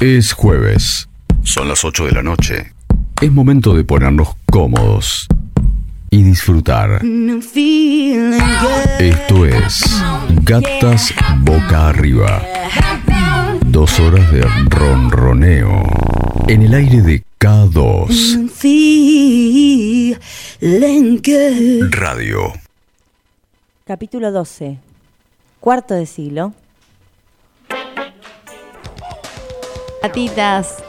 Es jueves. Son las 8 de la noche. Es momento de ponernos cómodos y disfrutar. Esto es Gatas Boca Arriba. Dos horas de ronroneo en el aire de K2 Radio. Capítulo 12. Cuarto de siglo. Gatitas,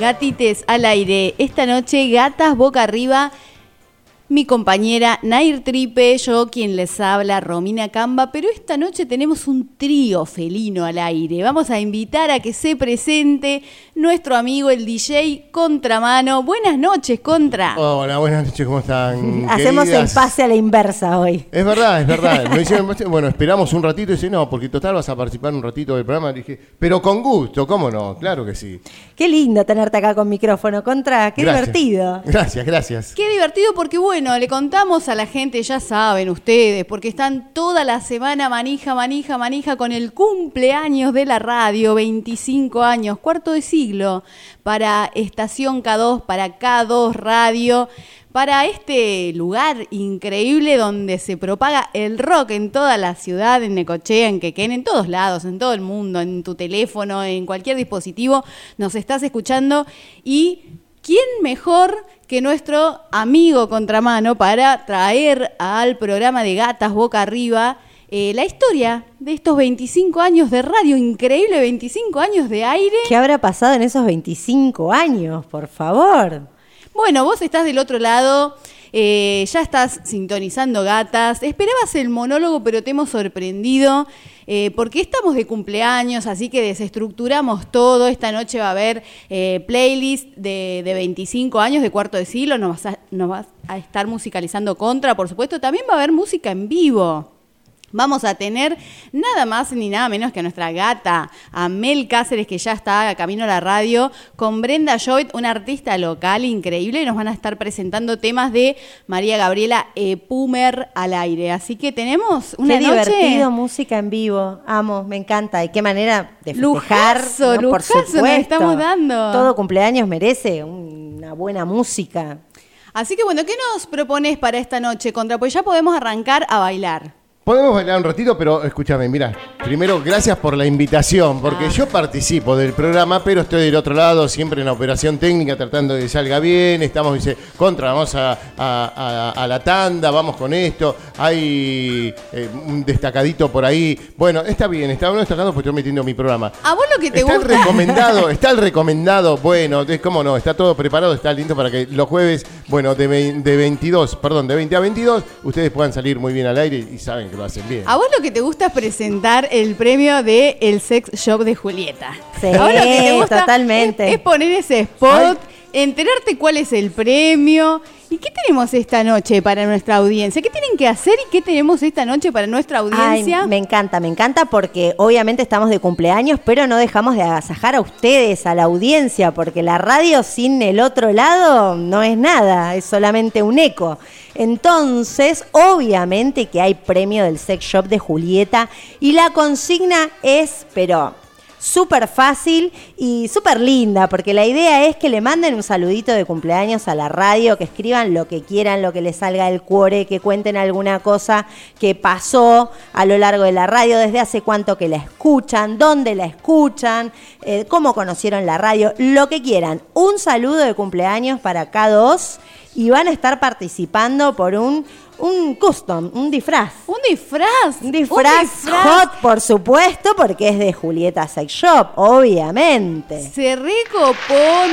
gatites al aire. Esta noche, gatas boca arriba mi compañera Nair Tripe, yo quien les habla, Romina Camba, pero esta noche tenemos un trío felino al aire. Vamos a invitar a que se presente nuestro amigo el DJ Contramano. Buenas noches, Contra. Hola, buenas noches, ¿cómo están? Hacemos el pase a la inversa hoy. Es verdad, es verdad. bueno, esperamos un ratito y dice, no, porque total vas a participar un ratito del programa. dije, pero con gusto, ¿cómo no? Claro que sí. Qué lindo tenerte acá con micrófono, Contra, qué divertido. Gracias, gracias. Qué divertido porque, bueno, bueno, le contamos a la gente, ya saben ustedes, porque están toda la semana manija, manija, manija con el cumpleaños de la radio, 25 años, cuarto de siglo, para Estación K2, para K2 Radio, para este lugar increíble donde se propaga el rock en toda la ciudad, en Necochea, en Quequén, en todos lados, en todo el mundo, en tu teléfono, en cualquier dispositivo, nos estás escuchando. Y ¿quién mejor que nuestro amigo contramano para traer al programa de Gatas Boca Arriba eh, la historia de estos 25 años de radio, increíble 25 años de aire. ¿Qué habrá pasado en esos 25 años, por favor? Bueno, vos estás del otro lado, eh, ya estás sintonizando gatas, esperabas el monólogo pero te hemos sorprendido. Eh, porque estamos de cumpleaños, así que desestructuramos todo. Esta noche va a haber eh, playlist de, 25 años de cuarto de siglo, nos vas a estar musicalizando contra, por supuesto. También va a haber música en vivo. Vamos a tener nada más ni nada menos que a nuestra gata, Amel Cáceres, que ya está a camino a la radio, con Brenda Joyt, una artista local increíble, y nos van a estar presentando temas de María Gabriela Pumer al aire. Así que tenemos una qué divertido música en vivo, amo, me encanta. Y qué manera de festejar, lujazo, por supuesto. Nos estamos dando. Todo cumpleaños merece una buena música. Así que bueno, ¿qué nos propones para esta noche, Contra? Pues ya podemos arrancar a bailar. Podemos bailar un ratito, pero escúchame, mira, primero gracias por la invitación, porque ah. yo participo del programa, pero estoy del otro lado, siempre en la operación técnica, tratando de que salga bien, estamos, dice, contra, vamos a, la tanda, vamos con esto, hay eh, un destacadito por ahí, bueno, está bien, está uno destacado porque estoy metiendo mi programa. ¿A vos lo que te está gusta? El recomendado, está el recomendado, bueno, es cómo no, está todo preparado, está lindo para que los jueves, bueno, de, de 22, perdón, de 20 a 22, ustedes puedan salir muy bien al aire y saben que lo hacen bien. A vos lo que te gusta es presentar el premio de el sex shop de Julieta. Sí, totalmente. Es, poner ese spot, enterarte cuál es el premio. ¿Y qué tenemos esta noche para nuestra audiencia? ¿Qué tienen que hacer y qué tenemos esta noche para nuestra audiencia? me encanta, me encanta porque obviamente estamos de cumpleaños, pero no dejamos de agasajar a ustedes, a la audiencia, porque la radio sin el otro lado no es nada, es solamente un eco. Entonces, obviamente que hay premio del sex shop de Julieta y la consigna es, pero súper fácil y súper linda, porque la idea es que le manden un saludito de cumpleaños a la radio, que escriban lo que quieran, lo que les salga del cuore, que cuenten alguna cosa que pasó a lo largo de la radio, desde hace cuánto que la escuchan, dónde la escuchan, eh, cómo conocieron la radio, lo que quieran. Un saludo de cumpleaños para cada dos y van a estar participando por un un custom, un disfraz. ¿Un disfraz? Un disfraz, hot, por supuesto, porque es de Julieta Sex Shop, obviamente. Se recopó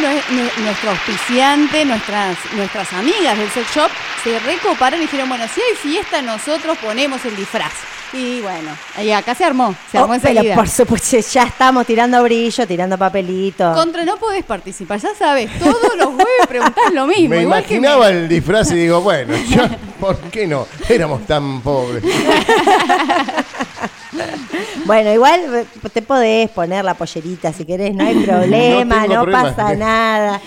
nuestro auspiciante, nuestras, nuestras amigas del Sex Shop, se recoparon y dijeron, bueno, si hay fiesta, nosotros ponemos el disfraz. Y bueno, y acá se armó, se armó oh, enseguida. por supuesto, ya estamos tirando brillo, tirando papelito. Contra no podés participar, ya sabes, todos los jueves preguntás lo mismo. Me imaginaba el disfraz y digo, bueno, yo, ¿por qué no? Éramos tan pobres. Bueno, igual te podés poner la pollerita si querés, no hay problema, no, pasa nada.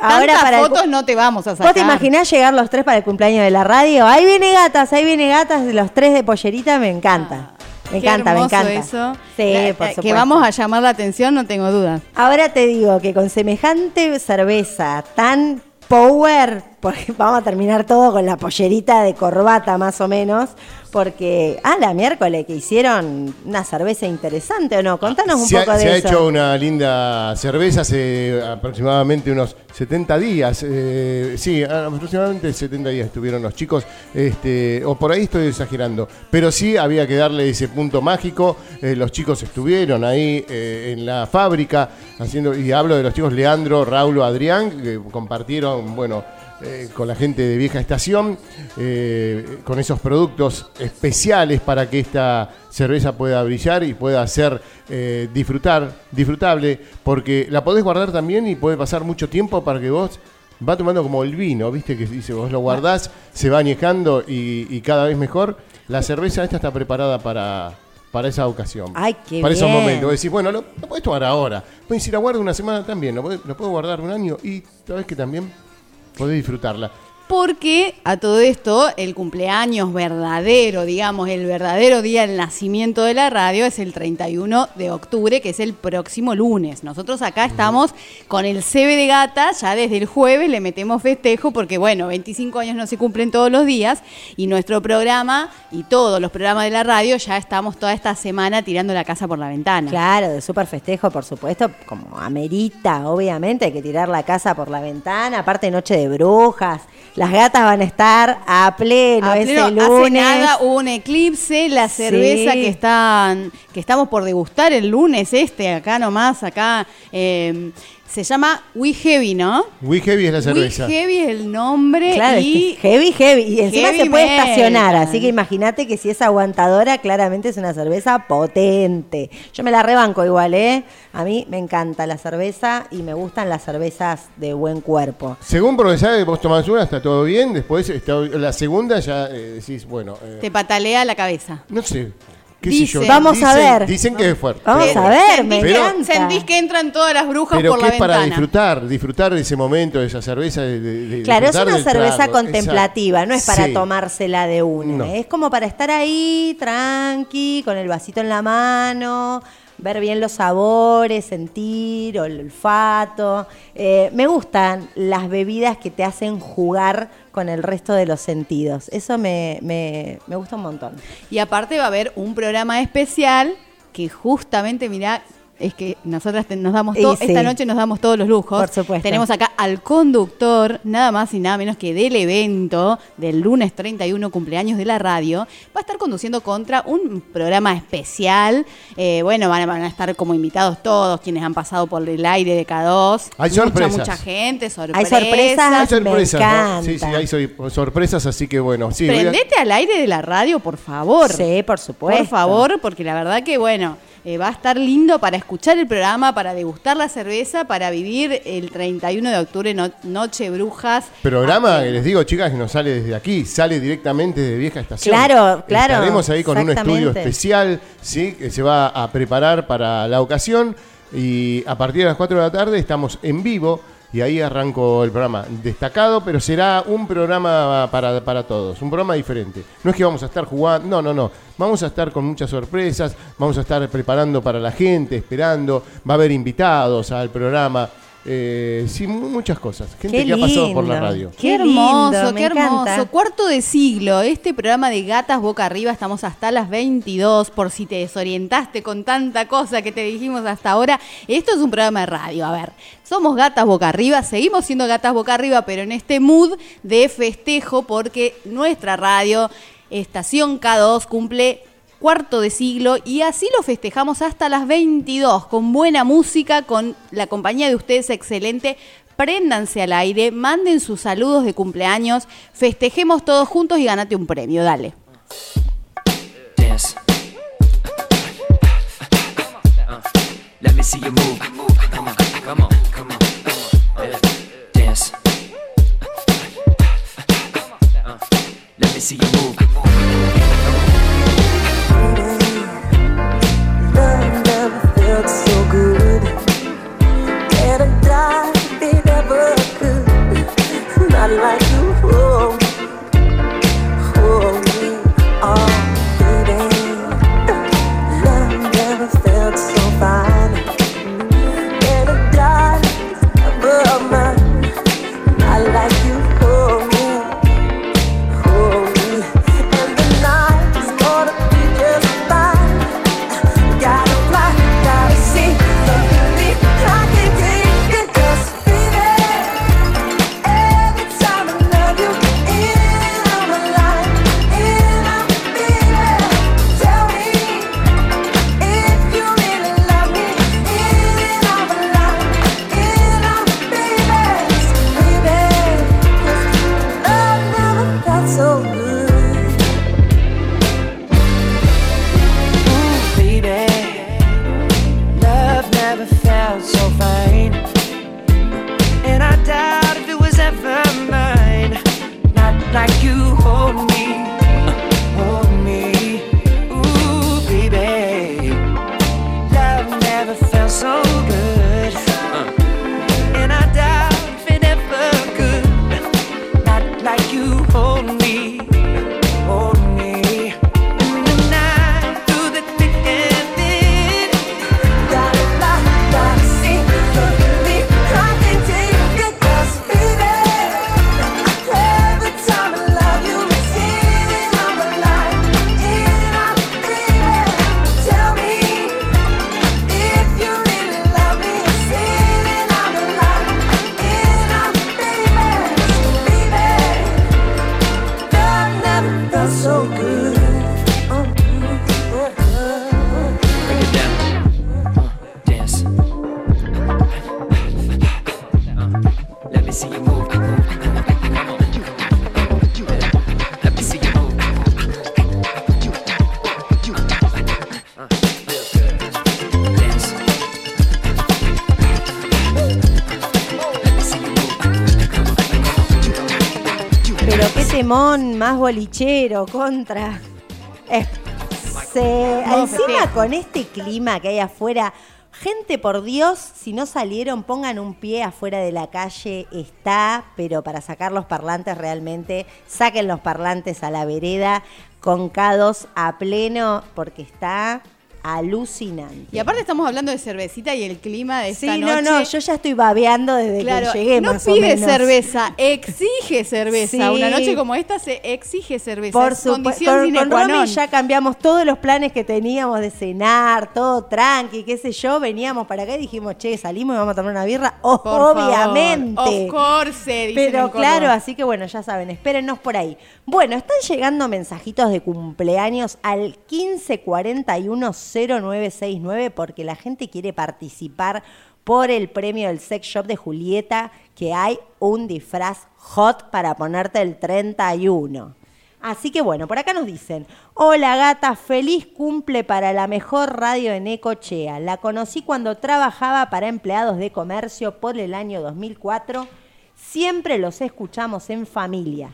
Ahora para fotos no te vamos a sacar. ¿Vos te imaginás llegar los tres para el cumpleaños de la radio? Ahí viene gatas, ahí viene gatas, los tres de pollerita, me encanta. Me Qué encanta, me encanta. Eso. Sí, La- por la- supuesto. Que vamos a llamar la atención, no tengo dudas. Ahora te digo que con semejante cerveza tan power, porque vamos a terminar todo con la pollerita de corbata más o menos, porque, ah, la miércoles que hicieron una cerveza interesante o no, contanos un se poco ha, de se ha eso. hecho una linda cerveza hace aproximadamente unos 70 días. eh, sí, aproximadamente 70 días estuvieron los chicos. Este, o por ahí estoy exagerando. Pero sí había que darle ese punto mágico. eh, los chicos estuvieron ahí eh, en la fábrica haciendo. Y hablo de los chicos Leandro, Raúl, Adrián, que compartieron, bueno. Eh, con la gente de Vieja Estación, eh, con esos productos especiales para que esta cerveza pueda brillar y pueda ser eh, disfrutar, disfrutable, porque la podés guardar también y puede pasar mucho tiempo para que vos va tomando como el vino, viste que dice, vos lo guardás, se va añejando y, y cada vez mejor. La cerveza esta está preparada para, para esa ocasión. Ay, qué para esos momentos. Decís, bueno, lo, lo podés tomar ahora. Puedes ir a guardar una semana también, lo, podés- lo puedo guardar un año y sabes que también podés disfrutarla. Porque a todo esto, el cumpleaños verdadero, digamos, el verdadero día del nacimiento de la radio es el 31 de octubre, que es el próximo lunes. Nosotros acá estamos con el CB de Gata, ya desde el jueves le metemos festejo, porque bueno, 25 años no se cumplen todos los días, y nuestro programa y todos los programas de la radio ya estamos toda esta semana tirando la casa por la ventana. Claro, de súper festejo, por supuesto, como amerita, obviamente, hay que tirar la casa por la ventana, aparte Noche de Brujas, las gatas van a estar a pleno A ese pleno, lunes. Hace nada hubo un eclipse, la Sí. cerveza que están, que estamos por degustar el lunes este, acá nomás, acá, eh, se llama We Heavy, ¿no? We Heavy es la cerveza. We Heavy es el nombre Claro, y es que heavy, heavy. Y encima Heavy se puede estacionar, así que imagínate que si es aguantadora, claramente es una cerveza potente. Yo me la rebanco igual, ¿eh? A mí me encanta la cerveza y me gustan las cervezas de buen cuerpo. Según sabe, vos tomás una, está todo bien. Después, está- la segunda ya eh, decís, bueno, eh, te patalea la cabeza. no sé. ¿Qué Dicen. sé yo? Vamos a ver. Dicen que es fuerte. Vamos pero- a ver, me que- encanta. Sentís que entran todas las brujas Pero por que la es para disfrutar, disfrutar de ese momento, de esa cerveza. de- de- Claro, es una cerveza trago. contemplativa, no es para Sí. tomársela de una. No. Es como para estar ahí, tranqui, con el vasito en la mano, ver bien los sabores, sentir, el olfato. Eh, me gustan las bebidas que te hacen jugar con el resto de los sentidos. Eso me, me, me gusta un montón. Y aparte va a haber un programa especial que justamente, mirá, es que nosotras te- nos damos Y to- sí. esta noche nos damos todos los lujos. Por supuesto. Tenemos acá al conductor, nada más y nada menos que del evento del lunes 31 cumpleaños de la radio. Va a estar conduciendo contra un programa especial. Eh, bueno, van a, van a estar como invitados todos quienes han pasado por el aire de K2. Hay mucha, sorpresas. mucha gente, sorpresas. Hay sorpresas. Hay sorpresas, Me ¿no? Sí, sí, encanta. hay sor- sorpresas, así que bueno. Sí, voy a- Prendete al aire de la radio, por favor. Sí, por supuesto. Por favor, porque la verdad que, bueno, eh, va a estar lindo para escuchar el programa, para degustar la cerveza, para vivir el 31 de octubre, no- Noche Brujas. Programa, Ah, que les digo, chicas, que no sale desde aquí, sale directamente de Vieja Estación. Claro, claro, Estaremos ahí con un estudio especial, ¿sí? Que se va a preparar para la ocasión. Y a partir de las 4 de la tarde estamos en vivo. Y ahí arranco el programa destacado, pero será un programa para, para todos, un programa diferente. No es que vamos a estar jugando, no, no, no. Vamos a estar con muchas sorpresas, vamos a estar preparando para la gente, esperando. Va a haber invitados al programa. Eh, sí, mu- muchas cosas. Gente Qué que ha pasado por la radio. Qué, Qué hermoso, lindo, qué hermoso. encanta. Cuarto de siglo, este programa de Gatas Boca Arriba, estamos hasta las 22, por si te desorientaste con tanta cosa que te dijimos hasta ahora. Esto es un programa de radio, a ver, somos Gatas Boca Arriba, seguimos siendo Gatas Boca Arriba, pero en este mood de festejo porque nuestra radio, Estación K2, cumple cuarto de siglo y así lo festejamos hasta las 22 con buena música, con la compañía de ustedes excelente. Préndanse al aire, manden sus saludos de cumpleaños, festejemos todos juntos y ganate un premio, dale. Más bolichero, contra. Se- No, encima con este clima que hay afuera, gente por Dios, si no salieron, pongan un pie afuera de la calle, está, pero para sacar los parlantes realmente, saquen los parlantes a la vereda con K2 a pleno, porque está alucinante. Y aparte estamos hablando de cervecita y el clima de esta Sí, noche. no, no, yo ya estoy babeando desde Claro, que llegué no más o pide menos. cerveza, exige cerveza. Sí. Una noche como esta se exige cerveza. Por es supuesto, con, Romy ya cambiamos todos los planes que teníamos de cenar, todo tranqui, qué sé yo, veníamos para acá y dijimos, che, salimos y vamos a tomar una birra, favor. obviamente. Of course, dicen Pero claro, así que bueno, ya saben, espérennos por ahí. Bueno, están llegando mensajitos de cumpleaños al 15410969 porque la gente quiere participar por el premio del sex shop de Julieta, que hay un disfraz hot para ponerte el 31. Así que bueno, por acá nos dicen, hola gata, feliz cumple para la mejor radio en Ecochea. La conocí cuando trabajaba para empleados de comercio por el año 2004. Siempre los escuchamos en familia.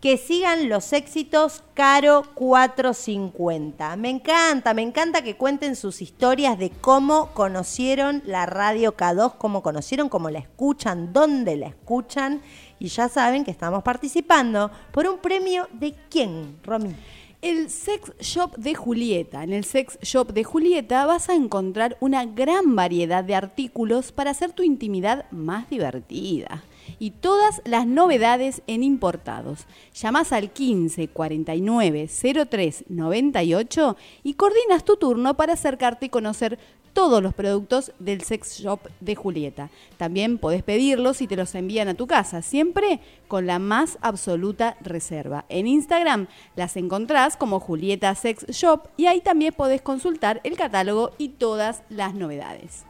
Que sigan los éxitos Caro 450. Me encanta, me encanta que cuenten sus historias de cómo conocieron la radio K2, cómo conocieron, cómo la escuchan, dónde la escuchan. Y ya saben que estamos participando por un premio de quién, Romy. El Sex Shop de Julieta. En el Sex Shop de Julieta vas a encontrar una gran variedad de artículos para hacer tu intimidad más divertida. Y todas las novedades en importados. Llamás al 15 49 03 98 y coordinas tu turno para acercarte y conocer todos los productos del Sex Shop de Julieta. También podés pedirlos y te los envían a tu casa, siempre con la más absoluta reserva. En Instagram las encontrás como Julieta Sex Shop y ahí también podés consultar el catálogo y todas las novedades.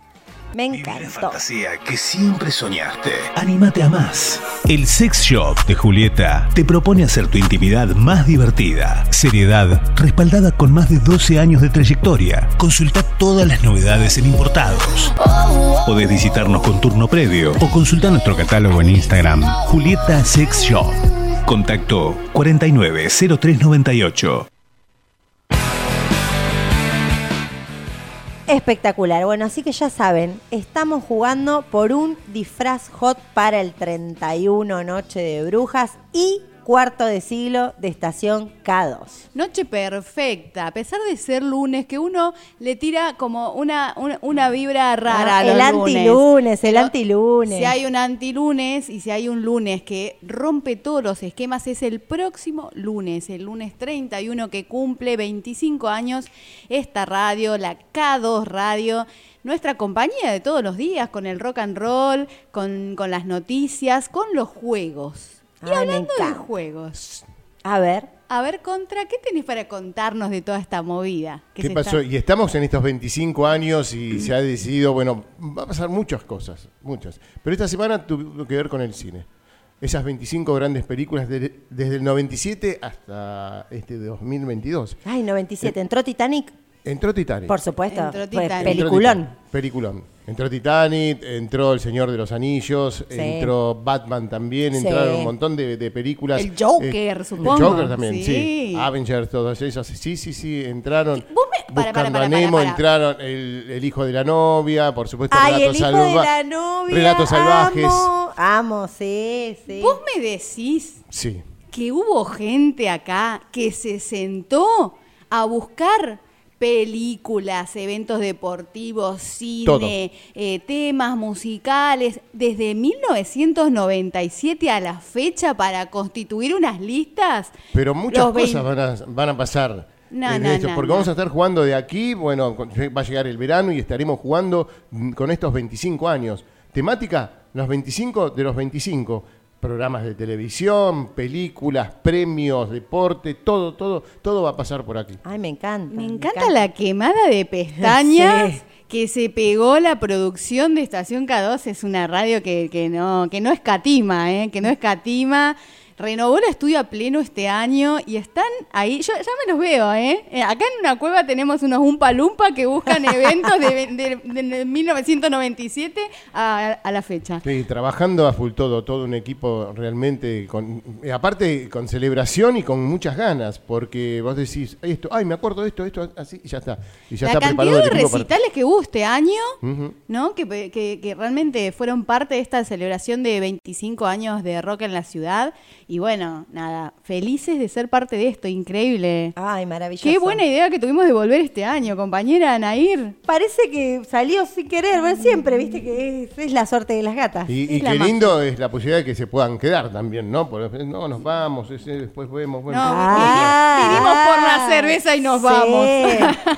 Me Vivir la encantó. fantasía que siempre soñaste. Anímate a más. El Sex Shop de Julieta te propone hacer tu intimidad más divertida. Seriedad respaldada con más de 12 años de trayectoria. Consulta todas las novedades en importados. Podés visitarnos con turno previo o consulta nuestro catálogo en Instagram. Julieta Sex Shop. Contacto 490398. Espectacular. Bueno, así que ya saben, estamos jugando por un disfraz hot para el 31 Noche de Brujas y cuarto de siglo de estación K2. Noche perfecta, a pesar de ser lunes, que uno le tira como una, una, una vibra rara. a Ah, el los antilunes, el antilunes. Si hay un antilunes y si hay un lunes que rompe todos los esquemas, es el próximo lunes, el lunes 31 que cumple 25 años esta radio, la K2 Radio. Nuestra compañía de todos los días, con el rock and roll, con, con las noticias, con los juegos. Y Ay, hablando de juegos, A ver, a ver, Contra, ¿qué tenés para contarnos de toda esta movida? que ¿Qué se pasó? está- Y estamos en estos 25 años y se ha decidido, bueno, va a pasar muchas cosas, muchas. Pero esta semana tuvo que ver con el cine. Esas 25 grandes películas de- desde el 97 hasta este 2022. ay, 97, entró Titanic, Entró Titanic. por supuesto, Entró Titanic. Entró peliculón. Titanic, Peliculón. Entró Titanic, entró El Señor de los Anillos, Sí. entró Batman también, Sí. entraron un montón de, de películas. El Joker, supongo. El Joker también, sí. Sí. Avengers, todos esos. Sí, sí, sí, entraron. Vos me- para, para, Buscando para, a para, Nemo, para. entraron el, el hijo de la novia, por supuesto, Ay, el Relatos hijo de la novia. Relatos salvajes. Amo, amo, sí, sí. Vos me decís Sí. que hubo gente acá que se sentó a buscar películas, eventos deportivos, cine, eh, temas musicales, desde 1997 a la fecha para constituir unas listas. Pero muchas cosas 20 van a, van a pasar. No, no, esto, no, porque vamos a estar jugando de aquí, bueno, va a llegar el verano y estaremos jugando con estos 25 años. Temática, los 25 de los 25. Programas de televisión, películas, premios, deporte, todo, todo, todo va a pasar por aquí. Ay, me encanta. Me encanta la quemada de pestañas Sí. que se pegó la producción de Estación K2. Es una radio que, que no, que no escatima, ¿eh? que no escatima. Renovó el estudio a pleno este año y están ahí. Yo ya me los veo, ¿eh? Eh, Acá en una cueva tenemos unos Umpa Lumpa que buscan eventos de, de- de 1997 a, a la fecha. Sí, trabajando a full todo, todo un equipo realmente, con, aparte con celebración y con muchas ganas, porque vos decís, esto, ay, me acuerdo de esto, esto, así, y ya está. Y ya la está cantidad preparado de para- recitales que hubo este año. ¿no? Que, que- que realmente fueron parte de esta celebración de 25 años de rock en la ciudad. Y bueno, nada, felices de ser parte de esto, increíble. Ay, maravilloso. Qué buena idea que tuvimos de volver este año, compañera Nair. Parece que salió sin querer, ver siempre, viste que es, es la suerte de las gatas. Y, y Es la qué magia. lindo es la posibilidad de que se puedan quedar también, ¿no? Porque no, nos vamos, ese, después vemos. Bueno, No, Ah. vinimos por la cerveza y nos vamos.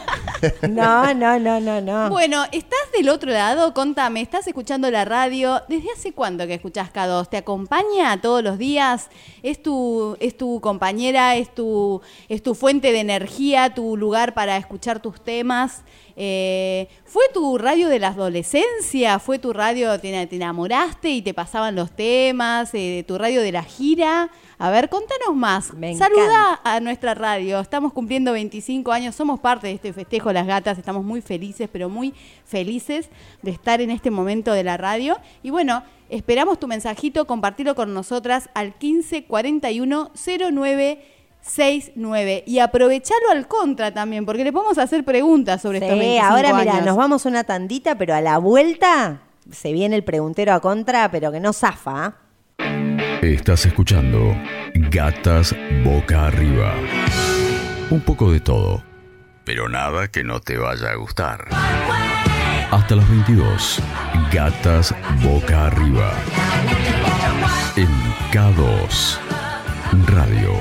No, no, no, no, no. Bueno, ¿estás del otro lado? Contame, ¿estás escuchando la radio? ¿Desde hace cuánto que escuchás K2? ¿Te acompaña todos los días? ¿Es tu, es tu compañera? ¿Es tu, ¿Es tu fuente de energía? ¿Tu lugar para escuchar tus temas? Eh, ¿Fue tu radio de la adolescencia? ¿Fue tu radio, te, te enamoraste y te pasaban los temas? Eh, ¿Tu radio de la gira? A ver, contanos más. Me Saluda a nuestra radio. Estamos cumpliendo 25 años, somos parte de este festejo Las Gatas, estamos muy felices, pero muy felices de estar en este momento de la radio. Y bueno, esperamos tu mensajito, compartirlo con nosotras al 15 41 09 69 y aprovechalo al contra también, porque le podemos hacer preguntas sobre estos Sí, 25 ahora mira, nos vamos una tandita, pero a la vuelta se viene el preguntero a contra, pero que no zafa. ¿ah? Estás escuchando Gatas Boca Arriba. Un poco de todo, pero nada que no te vaya a gustar. Hasta las 22, Gatas Boca Arriba. En K2 Radio.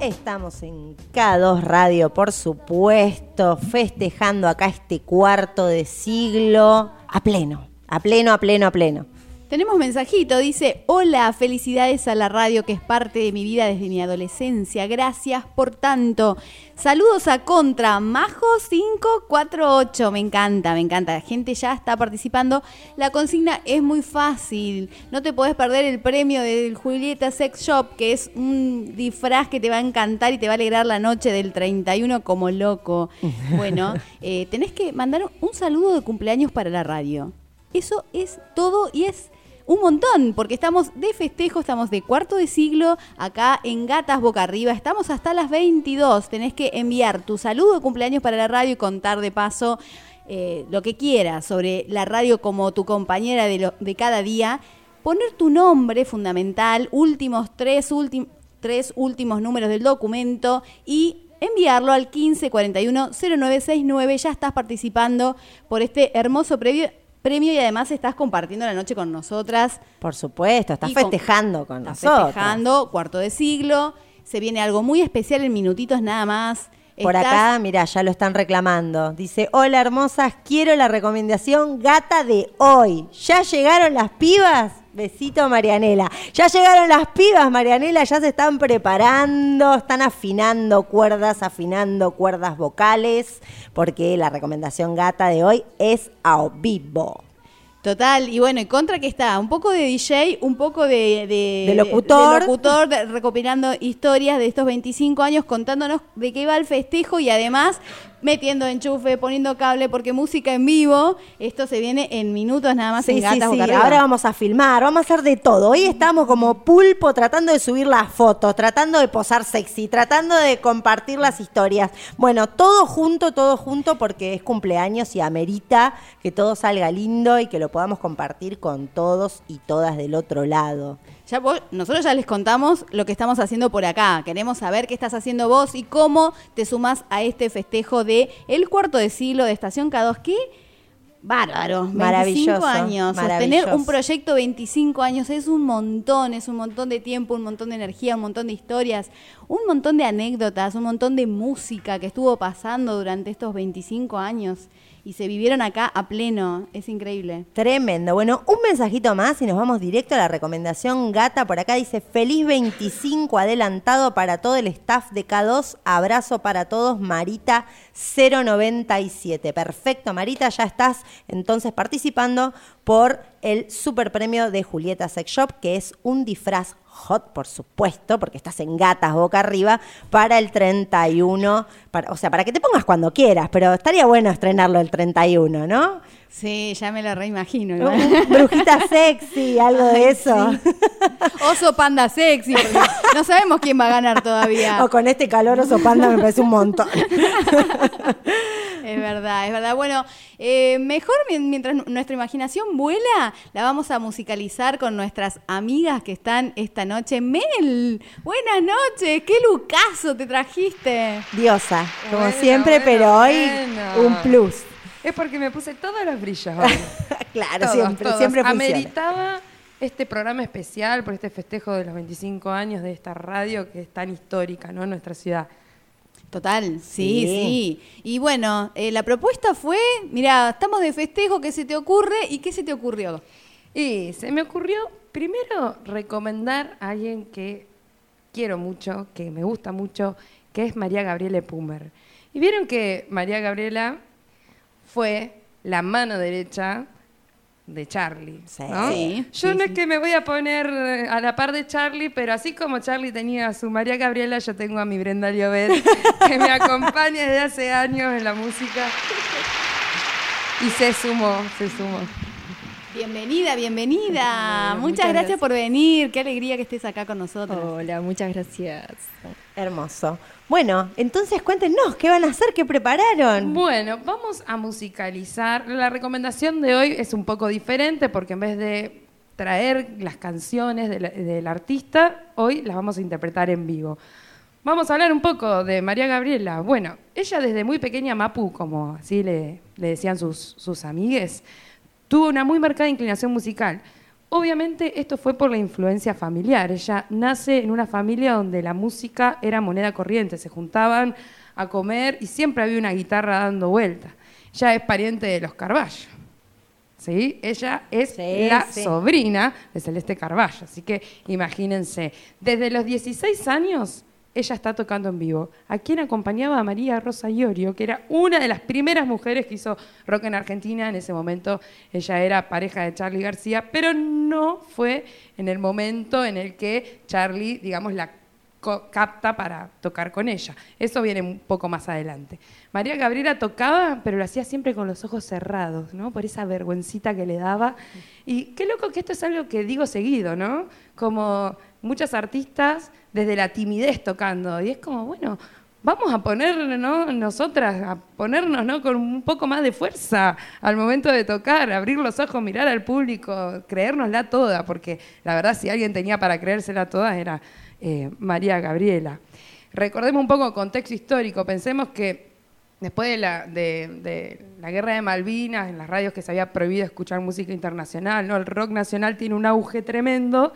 Estamos en K2 Radio, por supuesto, festejando acá este cuarto de siglo a pleno, a pleno, a pleno, a pleno. Tenemos mensajito, dice, hola, felicidades a la radio que es parte de mi vida desde mi adolescencia, gracias por tanto. Saludos a Contra, Majo 548, me encanta, me encanta, la gente ya está participando. La consigna es muy fácil, no te podés perder el premio del Julieta Sex Shop, que es un disfraz que te va a encantar y te va a alegrar la noche del 31 como loco. Bueno, eh, tenés que mandar un saludo de cumpleaños para la radio. Eso es todo y es un montón, porque estamos de festejo, estamos de cuarto de siglo acá en Gatas Boca Arriba, estamos hasta las 22. Tenés que enviar tu saludo de cumpleaños para la radio y contar de paso eh, lo que quieras sobre la radio como tu compañera de, lo- de cada día. Poner tu nombre fundamental, últimos tres, tres últimos números del documento y enviarlo al 1541-0969. Ya estás participando por este hermoso previo- premio y además estás compartiendo la noche con nosotras. Por supuesto, estás Y con- festejando con, Estás nosotros. festejando, cuarto de siglo. Se viene algo muy especial en minutitos nada más. Por Estás- acá, mira, ya lo están reclamando. Dice, hola hermosas, quiero la recomendación gata de hoy. ¿Ya llegaron las pibas? Besito Marianela. Ya llegaron las pibas, Marianela, ya se están preparando, están afinando cuerdas, afinando cuerdas vocales, porque la recomendación gata de hoy es a vivo. Total, y bueno, y contra que está un poco de DJ, un poco de, de, De locutor. de locutor, recopilando historias de estos 25 años, contándonos de qué va el festejo y además metiendo enchufe, poniendo cable, porque música en vivo, esto se viene en minutos nada más Sí, en Gatas sí. Ahora vamos a filmar, vamos a hacer de todo. Hoy estamos como pulpo tratando de subir las fotos, tratando de posar sexy, tratando de compartir las historias. Bueno, todo junto, todo junto porque es cumpleaños y amerita que todo salga lindo y que lo podamos compartir con todos y todas del otro lado. Ya vos- nosotros ya les contamos lo que estamos haciendo por acá. Queremos saber qué estás haciendo vos y cómo te sumas a este festejo de el cuarto de siglo de Estación K2. ¿Qué? Bárbaro, 25 Maravilloso, años. Sostener maravilloso. un proyecto 25 años es un montón, es un montón de tiempo, un montón de energía, un montón de historias, un montón de anécdotas, un montón de música que estuvo pasando durante estos 25 años y se vivieron acá a pleno. Es increíble. Tremendo. Bueno, un mensajito más y nos vamos directo a la recomendación gata. Por acá dice, feliz 25 adelantado para todo el staff de K2. Abrazo para todos, Marita 097. Perfecto, Marita, ya estás entonces participando por el super premio de Julieta Sex Shop, que es un disfraz hot, por supuesto, porque estás en gatas boca arriba, para el 31. para- o sea, para que te pongas cuando quieras, pero estaría bueno estrenarlo el 31, ¿no? Sí, ya me lo reimagino. Brujita sexy, algo de eso. Oso panda sexy, no sabemos quién va a ganar todavía. O con este calor oso panda me parece un montón. Es verdad, es verdad. Bueno, eh, mejor mi- mientras nu- nuestra imaginación vuela, la vamos a musicalizar con nuestras amigas que están esta noche. Mel, buenas noches, qué lucaso te trajiste. Diosa, como Bueno, siempre, bueno, pero hoy bueno. un plus. Es porque me puse todos los brillos hoy. claro, Todos, siempre, todos. siempre funciona. Ameritaba este programa especial por este festejo de los 25 años de esta radio que es tan histórica, ¿no? En nuestra ciudad. Total, sí, Sí. sí. Y bueno, eh, la propuesta fue, mira, estamos de festejo, ¿qué se te ocurre? ¿Y qué se te ocurrió? Y se me ocurrió primero recomendar a alguien que quiero mucho, que me gusta mucho, que es María Gabriela Pumer. Y vieron que María Gabriela fue la mano derecha de Charlie. Sí. ¿no? Sí, Yo sí, no sí. es que me voy a poner eh, a la par de Charlie, pero así como Charlie tenía a su María Gabriela, yo tengo a mi Brenda Llobet, que me acompaña desde hace años en la música. Y se sumó, se sumó. Bienvenida, bienvenida. Muchas, muchas gracias, gracias. por venir. Qué alegría que estés acá con nosotros. Hola, muchas gracias. Hermoso. Bueno, entonces cuéntenos, ¿qué van a hacer? ¿Qué prepararon? Bueno, vamos a musicalizar. La recomendación de hoy es un poco diferente porque en vez de traer las canciones del artista, hoy las vamos a interpretar en vivo. Vamos a hablar un poco de María Gabriela. Bueno, ella desde muy pequeña, Mapu, como así le, le decían sus, sus amigues, tuvo una muy marcada inclinación musical. Obviamente esto fue por la influencia familiar. Ella nace en una familia donde la música era moneda corriente, se juntaban a comer y siempre había una guitarra dando vueltas. Ella es pariente de los Carballo. ¿Sí? Ella es Sí, la sí. sobrina de Celeste Carballo. Así que imagínense, desde los 16 años ella está tocando en vivo. ¿A quién acompañaba? A María Rosa Iorio, que era una de las primeras mujeres que hizo rock en Argentina. En ese momento ella era pareja de Charlie García, pero no fue en el momento en el que Charlie, digamos, la capta para tocar con ella. Eso viene un poco más adelante. María Gabriela tocaba, pero lo hacía siempre con los ojos cerrados, ¿no? Por esa vergüencita que le daba. Y qué loco que esto es algo que digo seguido, ¿no? Como muchas artistas desde la timidez tocando. Y es como, bueno, vamos a poner, ¿no? Nosotras, a ponernos, ¿no? Con un poco más de fuerza al momento de tocar, abrir los ojos, mirar al público, creérnosla toda, porque la verdad si alguien tenía para creérsela toda era eh, María Gabriela. Recordemos un poco el contexto histórico, pensemos que después de la, de, de la guerra de Malvinas, en las radios que se había prohibido escuchar música internacional, ¿no? el rock nacional tiene un auge tremendo,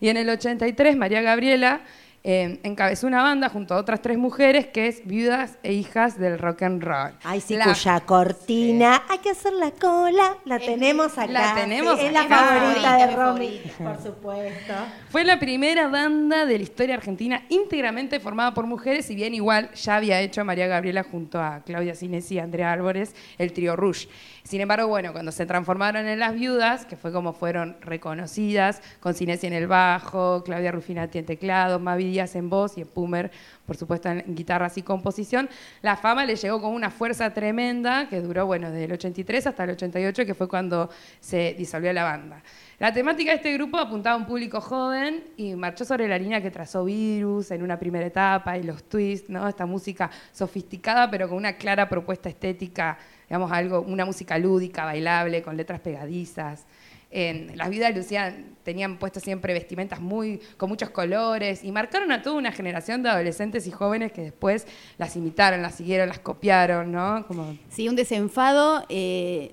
y en el 83 María Gabriela eh, encabezó una banda junto a otras tres mujeres que es Viudas e Hijas del Rock and Roll. Ay, sí, La- cuya cortina, hay que hacer la cola, la tenemos acá. la tenemos Sí, Es la favorita de Romy, por supuesto. Fue la primera banda de la historia argentina íntegramente formada por mujeres, si bien igual ya había hecho María Gabriela junto a Claudia Cinesi y Andrea Álvarez el trío Rouge. Sin embargo, bueno, cuando se transformaron en las viudas, que fue como fueron reconocidas, con Cinesi en el bajo, Claudia Rufinati en teclado, Mavi En voz y en Pumer, por supuesto, en guitarras y composición. La fama le llegó con una fuerza tremenda que duró, bueno, desde el 83 hasta el 88, que fue cuando se disolvió la banda. La temática de este grupo apuntaba a un público joven y marchó sobre la línea que trazó Virus en una primera etapa y los twists, ¿no? Esta música sofisticada pero con una clara propuesta estética, digamos algo, una música lúdica, bailable, con letras pegadizas. En las vidas de Lucía tenían puestas siempre vestimentas muy, con muchos colores y marcaron a toda una generación de adolescentes y jóvenes que después las imitaron, las siguieron, las copiaron, ¿no? Sí, un desenfado eh,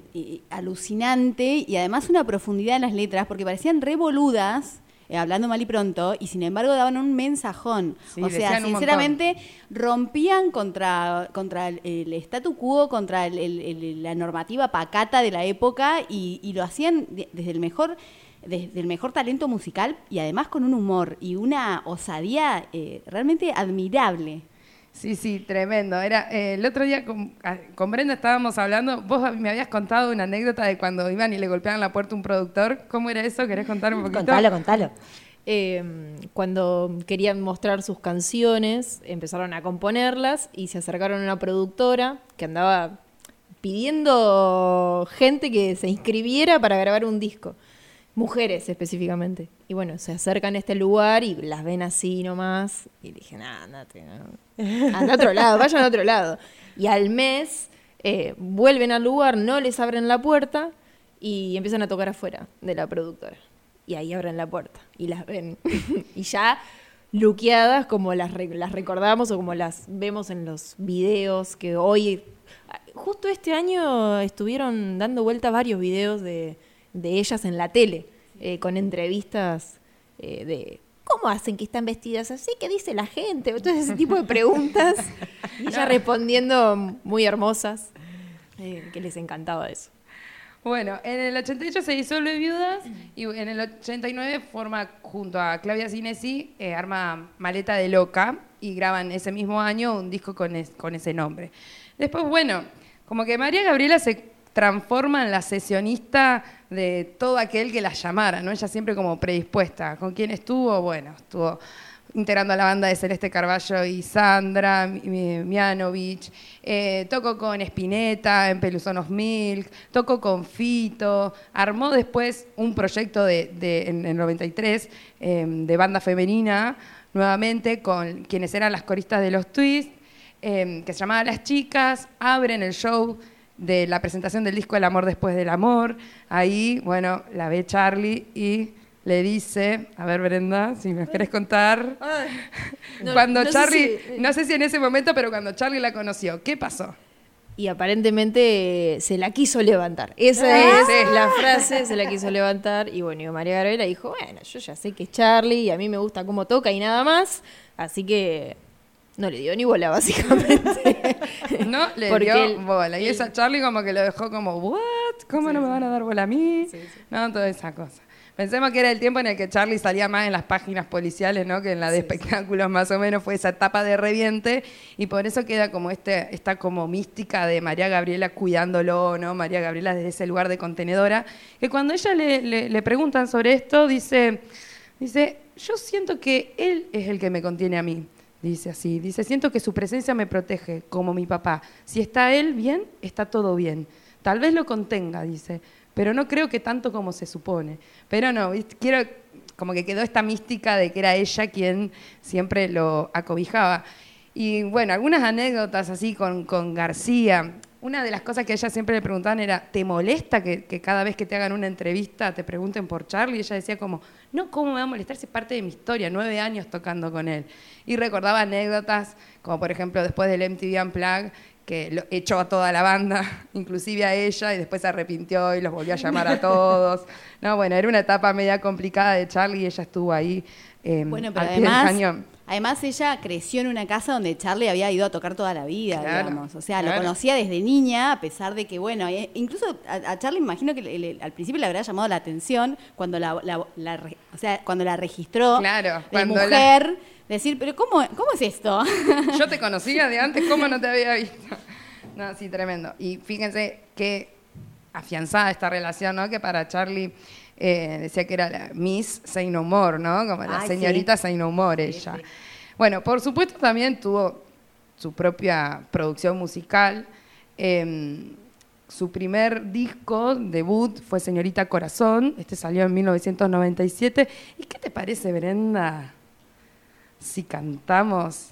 alucinante y además una profundidad en las letras, porque parecían revoludas, eh, hablando mal y pronto, y sin embargo daban un mensajón. Sí, o sea, sinceramente, rompían contra, contra el, el statu quo, contra el- el- el- la normativa pacata de la época, y, y lo hacían de- desde el mejor desde el mejor talento musical y además con un humor y una osadía eh, realmente admirable. Sí, sí, tremendo. Era eh, el otro día con, a- con Brenda estábamos hablando. Vos me habías contado una anécdota de cuando iban y le golpeaban la puerta a un productor. ¿Cómo era eso? ¿Querés contar un poquito? Contalo, contalo. Eh, cuando querían mostrar sus canciones, empezaron a componerlas y se acercaron a una productora que andaba pidiendo gente que se inscribiera para grabar un disco. Mujeres específicamente. Y bueno, se acercan a este lugar y las ven así nomás. Y dije, nada. ¿no? Anda a otro lado, vayan a otro lado. Y al mes eh, vuelven al lugar, no les abren la puerta y empiezan a tocar afuera de la productora. Y ahí abren la puerta y las ven. y ya luqueadas como las, re- las recordamos o como las vemos en los videos que hoy... Justo este año estuvieron dando vuelta varios videos de, de ellas en la tele, eh, con entrevistas eh, de cómo hacen que están vestidas así, qué dice la gente, todo ese tipo de preguntas. y ellas respondiendo muy hermosas, eh, que les encantaba eso. Bueno, en el 88 se disuelve Viudas y en el 89 forma junto a Claudia Cinesi, eh, arma Maleta de Loca y graban ese mismo año un disco con, es- con ese nombre. Después, bueno, como que María Gabriela se transforma en la sesionista de todo aquel que la llamara, ¿no? Ella siempre como predispuesta. ¿Con quién estuvo? Bueno, estuvo integrando a la banda de Celeste Carballo y Sandra Mi- Mi- Mianovich. Eh, tocó con Spinetta en Pelusonos Milk, tocó con Fito, armó después un proyecto de, en el 93 eh, de banda femenina, nuevamente con quienes eran las coristas de los Twists, eh, que se llamaba Las Chicas, abren el show de la presentación del disco El amor después del amor. Ahí, bueno, la ve Charlie y le dice, a ver Brenda, si me querés contar, no- cuando no sé Charlie, si- no sé si en ese momento, pero cuando Charlie la conoció, ¿qué pasó? Y aparentemente se la quiso levantar. Esa Ah. es la frase, se la quiso levantar. Y bueno, y María Gabriela dijo, bueno, yo ya sé que es Charlie y a mí me gusta cómo toca y nada más. Así que no le dio ni bola, básicamente. No le Porque dio él- bola. Y él- esa Charlie como que lo dejó como, ¿what? ¿Cómo no me van a dar bola a mí? No, toda esa cosa. Pensemos que era el tiempo en el que Charlie salía más en las páginas policiales, ¿no? Que en la de espectáculos más o menos fue esa etapa de reviente y por eso queda como este, esta como mística de María Gabriela cuidándolo, ¿no? María Gabriela desde ese lugar de contenedora, que cuando ella le, le- le preguntan sobre esto, dice, dice, yo siento que él es el que me contiene a mí. Dice así, dice, siento que su presencia me protege, como mi papá. Si está él bien, está todo bien. Tal vez lo contenga, dice, pero no creo que tanto como se supone. Pero no, quiero, como que quedó esta mística de que era ella quien siempre lo acobijaba. Y bueno, algunas anécdotas así con, con García. Una de las cosas que a ella siempre le preguntaban era, ¿te molesta que, que cada vez que te hagan una entrevista te pregunten por Charlie? Y ella decía como, no, ¿cómo me va a molestar? Si es parte de mi historia, nueve años tocando con él. Y recordaba anécdotas, como por ejemplo después del MTV Unplugged, que lo echó a toda la banda, inclusive a ella, y después se arrepintió y los volvió a llamar a todos. No, bueno, era una etapa media complicada de Charlie y ella estuvo ahí eh, Bueno, pero al pie del además, cañón. Además ella creció en una casa donde Charlie había ido a tocar toda la vida, Claro, digamos. O sea, claro. lo conocía desde niña, a pesar de que, bueno, eh, incluso a, a Charlie imagino que le- le- al principio le habrá llamado la atención cuando la, la- la re- o sea, cuando la registró Claro, de cuando la- mujer, decir, pero ¿cómo, cómo es esto? Yo te conocía de antes, ¿cómo no te había visto? No, sí, tremendo. Y fíjense qué afianzada esta relación, ¿no? Que para Charlie eh, decía que era la Miss Say No More, ¿no? Como la Ay, señorita Say No More ella. Bueno, por supuesto también tuvo su propia producción musical. Em, su primer disco, debut, fue Señorita Corazón. Este salió en 1997. ¿Y qué te parece, Brenda, si cantamos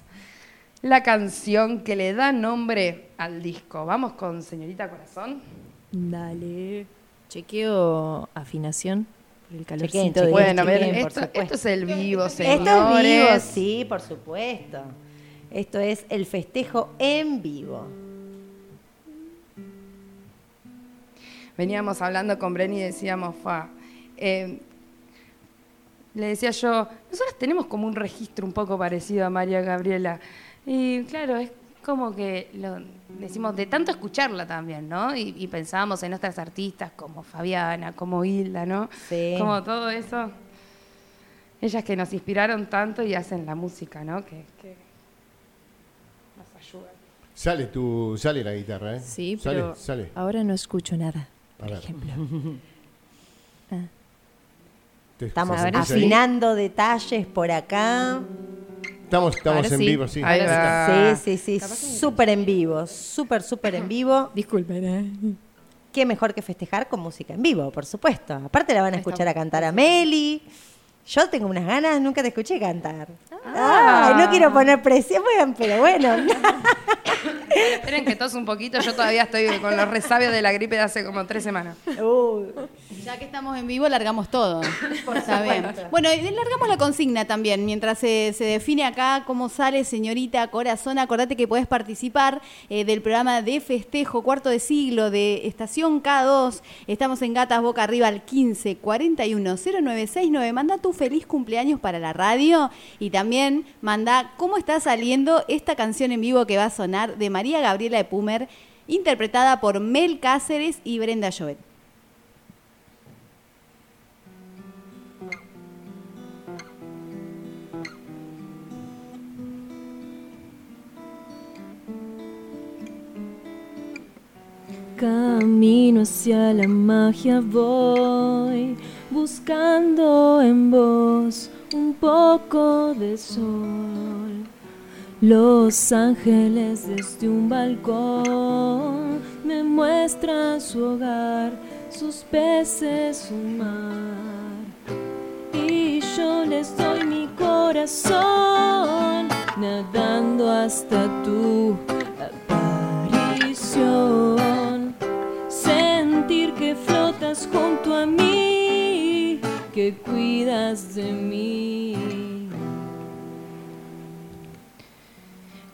la canción que le da nombre al disco? Vamos con Señorita Corazón. Dale. Chequeo afinación. por El calorcito de Bueno, chequeen, por esto, supuesto. esto es el vivo, señores. Esto es vivo, sí, por supuesto. Esto es el festejo en vivo. Veníamos hablando con Brenny y decíamos, fa, eh, le decía yo, nosotros tenemos como un registro un poco parecido a María Gabriela. Y claro, es como que lo decimos de tanto escucharla también, ¿no? Y, y pensábamos en otras artistas como Fabiana, como Hilda, ¿no? Sí. Como todo eso. Ellas que nos inspiraron tanto y hacen la música, ¿no? Que, que nos ayudan. Sale tu, sale la guitarra, ¿eh? Sí, sale, pero sale. ahora no escucho nada, por ejemplo. Estamos afinando detalles por acá. Estamos, estamos Ahora en sí. vivo, sí. Ahí va. Sí, sí, sí, súper en vivo, súper, súper en vivo. Disculpen, ¿eh? Qué mejor que festejar con música en vivo, por supuesto. Aparte la van a escuchar a cantar a Meli. Yo tengo unas ganas, nunca te escuché cantar. Ah. Ay, no quiero poner presión, pero bueno. Esperen que tos un poquito, yo todavía estoy con los resabios de la gripe de hace como tres semanas. Uy. Ya que estamos en vivo, largamos todo. Está bien. Bueno, y largamos la consigna también. Mientras se, se define acá cómo sale Señorita Corazón, acordate que podés participar eh, del programa de festejo cuarto de siglo de Estación K2. Estamos en Gatas Boca Arriba al 15 41 0969. Manda tu feliz cumpleaños para la radio y también manda cómo está saliendo esta canción en vivo que va a sonar de María Gabriela de Pumer, interpretada por Mel Cáceres y Brenda Jovet. Camino hacia la magia voy, buscando en vos un poco de sol. Los ángeles desde un balcón me muestran su hogar, sus peces, su mar. Y yo les doy mi corazón, nadando hasta tu aparición. Sentir que flotas junto a mí, que cuidas de mí.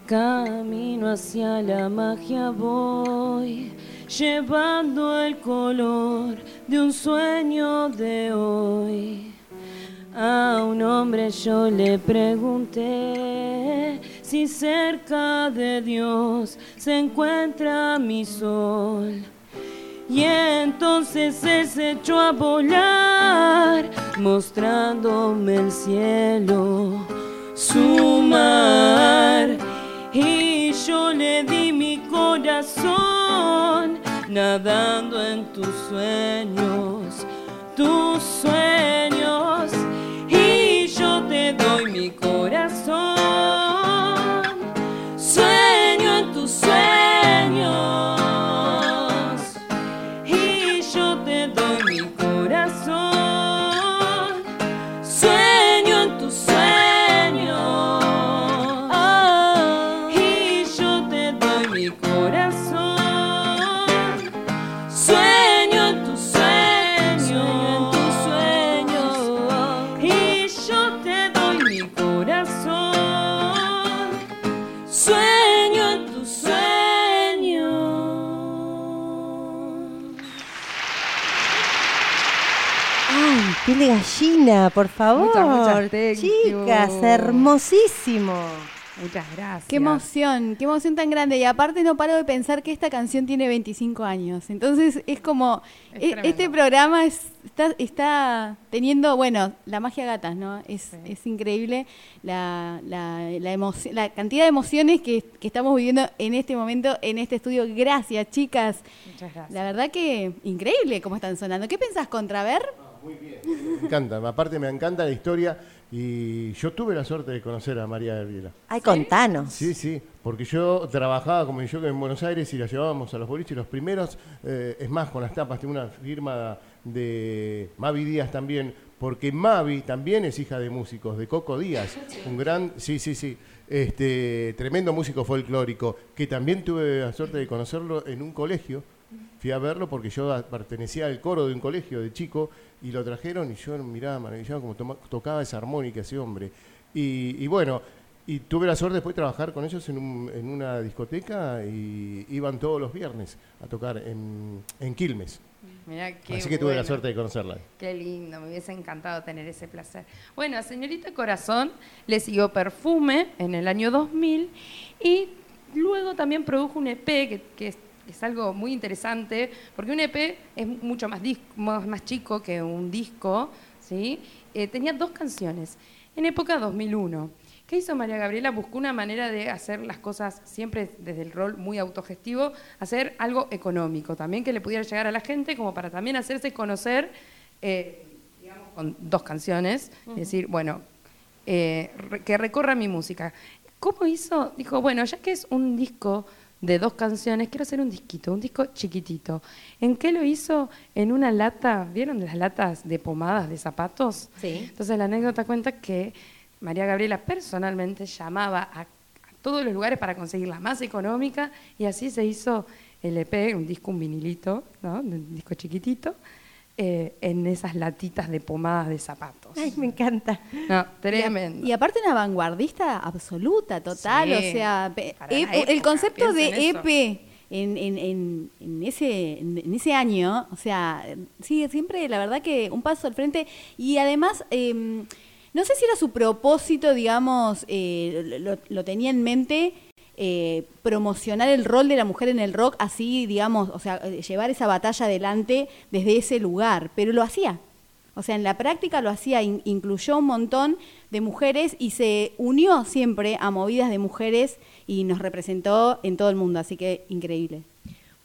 Camino hacia la magia voy, llevando el color de un sueño de hoy. A un hombre yo le pregunté si cerca de Dios se encuentra mi sol. Y entonces él se echó a volar, mostrándome el cielo, su mar. Y yo le di mi corazón, nadando en tus sueños, tus sueños. Piel de gallina, por favor. Muchas, muchas thank Chicas, you. hermosísimo. Muchas gracias. Qué emoción, qué emoción tan grande. Y aparte no paro de pensar que esta canción tiene 25 años. Entonces es como, Es e- este programa es- está, está teniendo, bueno, la magia gatas, ¿no? Es, Sí. es increíble la, la, la, emoci- la cantidad de emociones que, que estamos viviendo en este momento en este estudio. Gracias, chicas. Muchas gracias. La verdad que increíble cómo están sonando. ¿Qué pensás, Contraver? Me encanta, aparte me encanta la historia. Y yo tuve la suerte de conocer a María Gabriela. Ay, contanos. Sí, sí, porque yo trabajaba como yo en Buenos Aires y la llevábamos a los boliches. Los primeros, eh, es más, con las tapas, tengo una firma de Mavi Díaz también, porque Mavi también es hija de músicos, de Coco Díaz, un gran, sí, sí, sí, este tremendo músico folclórico, que también tuve la suerte de conocerlo en un colegio. Fui a verlo porque yo pertenecía al coro de un colegio de chico y lo trajeron y yo miraba maravillado como toma- tocaba esa armónica ese hombre. Y, y bueno, y tuve la suerte después de trabajar con ellos en, un- en una discoteca y iban todos los viernes a tocar en, en Quilmes. Mirá qué Así que tuve la suerte de conocerla. Qué lindo, me hubiese encantado tener ese placer. Bueno, a señorita Corazón le siguió Perfume en el año 2000 y luego también produjo un EP que, que es, algo muy interesante, porque un EP es mucho más, más, más chico que un disco, ¿sí? Eh, tenía dos canciones, en época 2001. ¿Qué hizo María Gabriela? Buscó una manera de hacer las cosas siempre desde el rol muy autogestivo, hacer algo económico también que le pudiera llegar a la gente, como para también hacerse conocer, eh, digamos, con dos canciones, es decir, bueno, eh, que recorra mi música. ¿Cómo hizo? Dijo, bueno, ya que es un disco de dos canciones, quiero hacer un disquito, un disco chiquitito. ¿En qué lo hizo? En una lata, ¿vieron las latas de pomadas de zapatos? Sí. Entonces la anécdota cuenta que María Gabriela personalmente llamaba a, a todos los lugares para conseguir la más económica y así se hizo el EP, un disco, un vinilito, ¿no? un disco chiquitito, eh, en esas latitas de pomadas de zapatos. Ay, me encanta. No, tremendo. Y aparte una vanguardista absoluta, total, Sí, o sea, pe- para e- la el concepto de eso. EP en, en, en, en ese, en, en ese año, o sea, sí, siempre la verdad que un paso al frente y además... em, no sé si era su propósito, digamos, eh, lo, lo tenía en mente, eh, promocionar el rol de la mujer en el rock, así, digamos, o sea, eh, llevar esa batalla adelante desde ese lugar, pero lo hacía. O sea, en la práctica lo hacía, in- incluyó un montón de mujeres y se unió siempre a movidas de mujeres y nos representó en todo el mundo, así que increíble.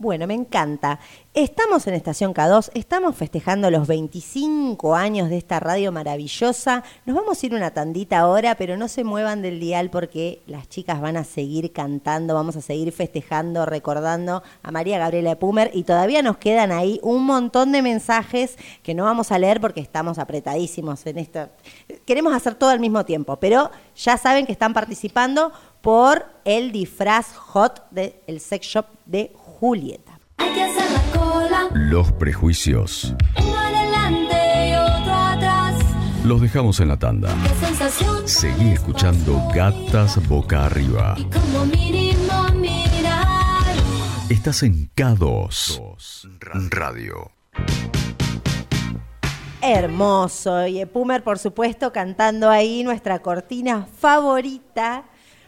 Bueno, me encanta. Estamos en Estación K2, estamos festejando los 25 años de esta radio maravillosa. Nos vamos a ir una tandita ahora, pero no se muevan del dial porque las chicas van a seguir cantando, vamos a seguir festejando, recordando a María Gabriela Pumer y todavía nos quedan ahí un montón de mensajes que no vamos a leer porque estamos apretadísimos en esto. Queremos hacer todo al mismo tiempo, pero ya saben que están participando por el disfraz hot del sex shop de Julieta. Hay que hacer la cola, Los prejuicios uno adelante y otro atrás. los dejamos en la tanda. Seguí escuchando Gatas Boca Arriba. Y como mínimo mirar. Estás en K2 Radio. Hermoso. Y Pumer, por supuesto, cantando ahí nuestra cortina favorita.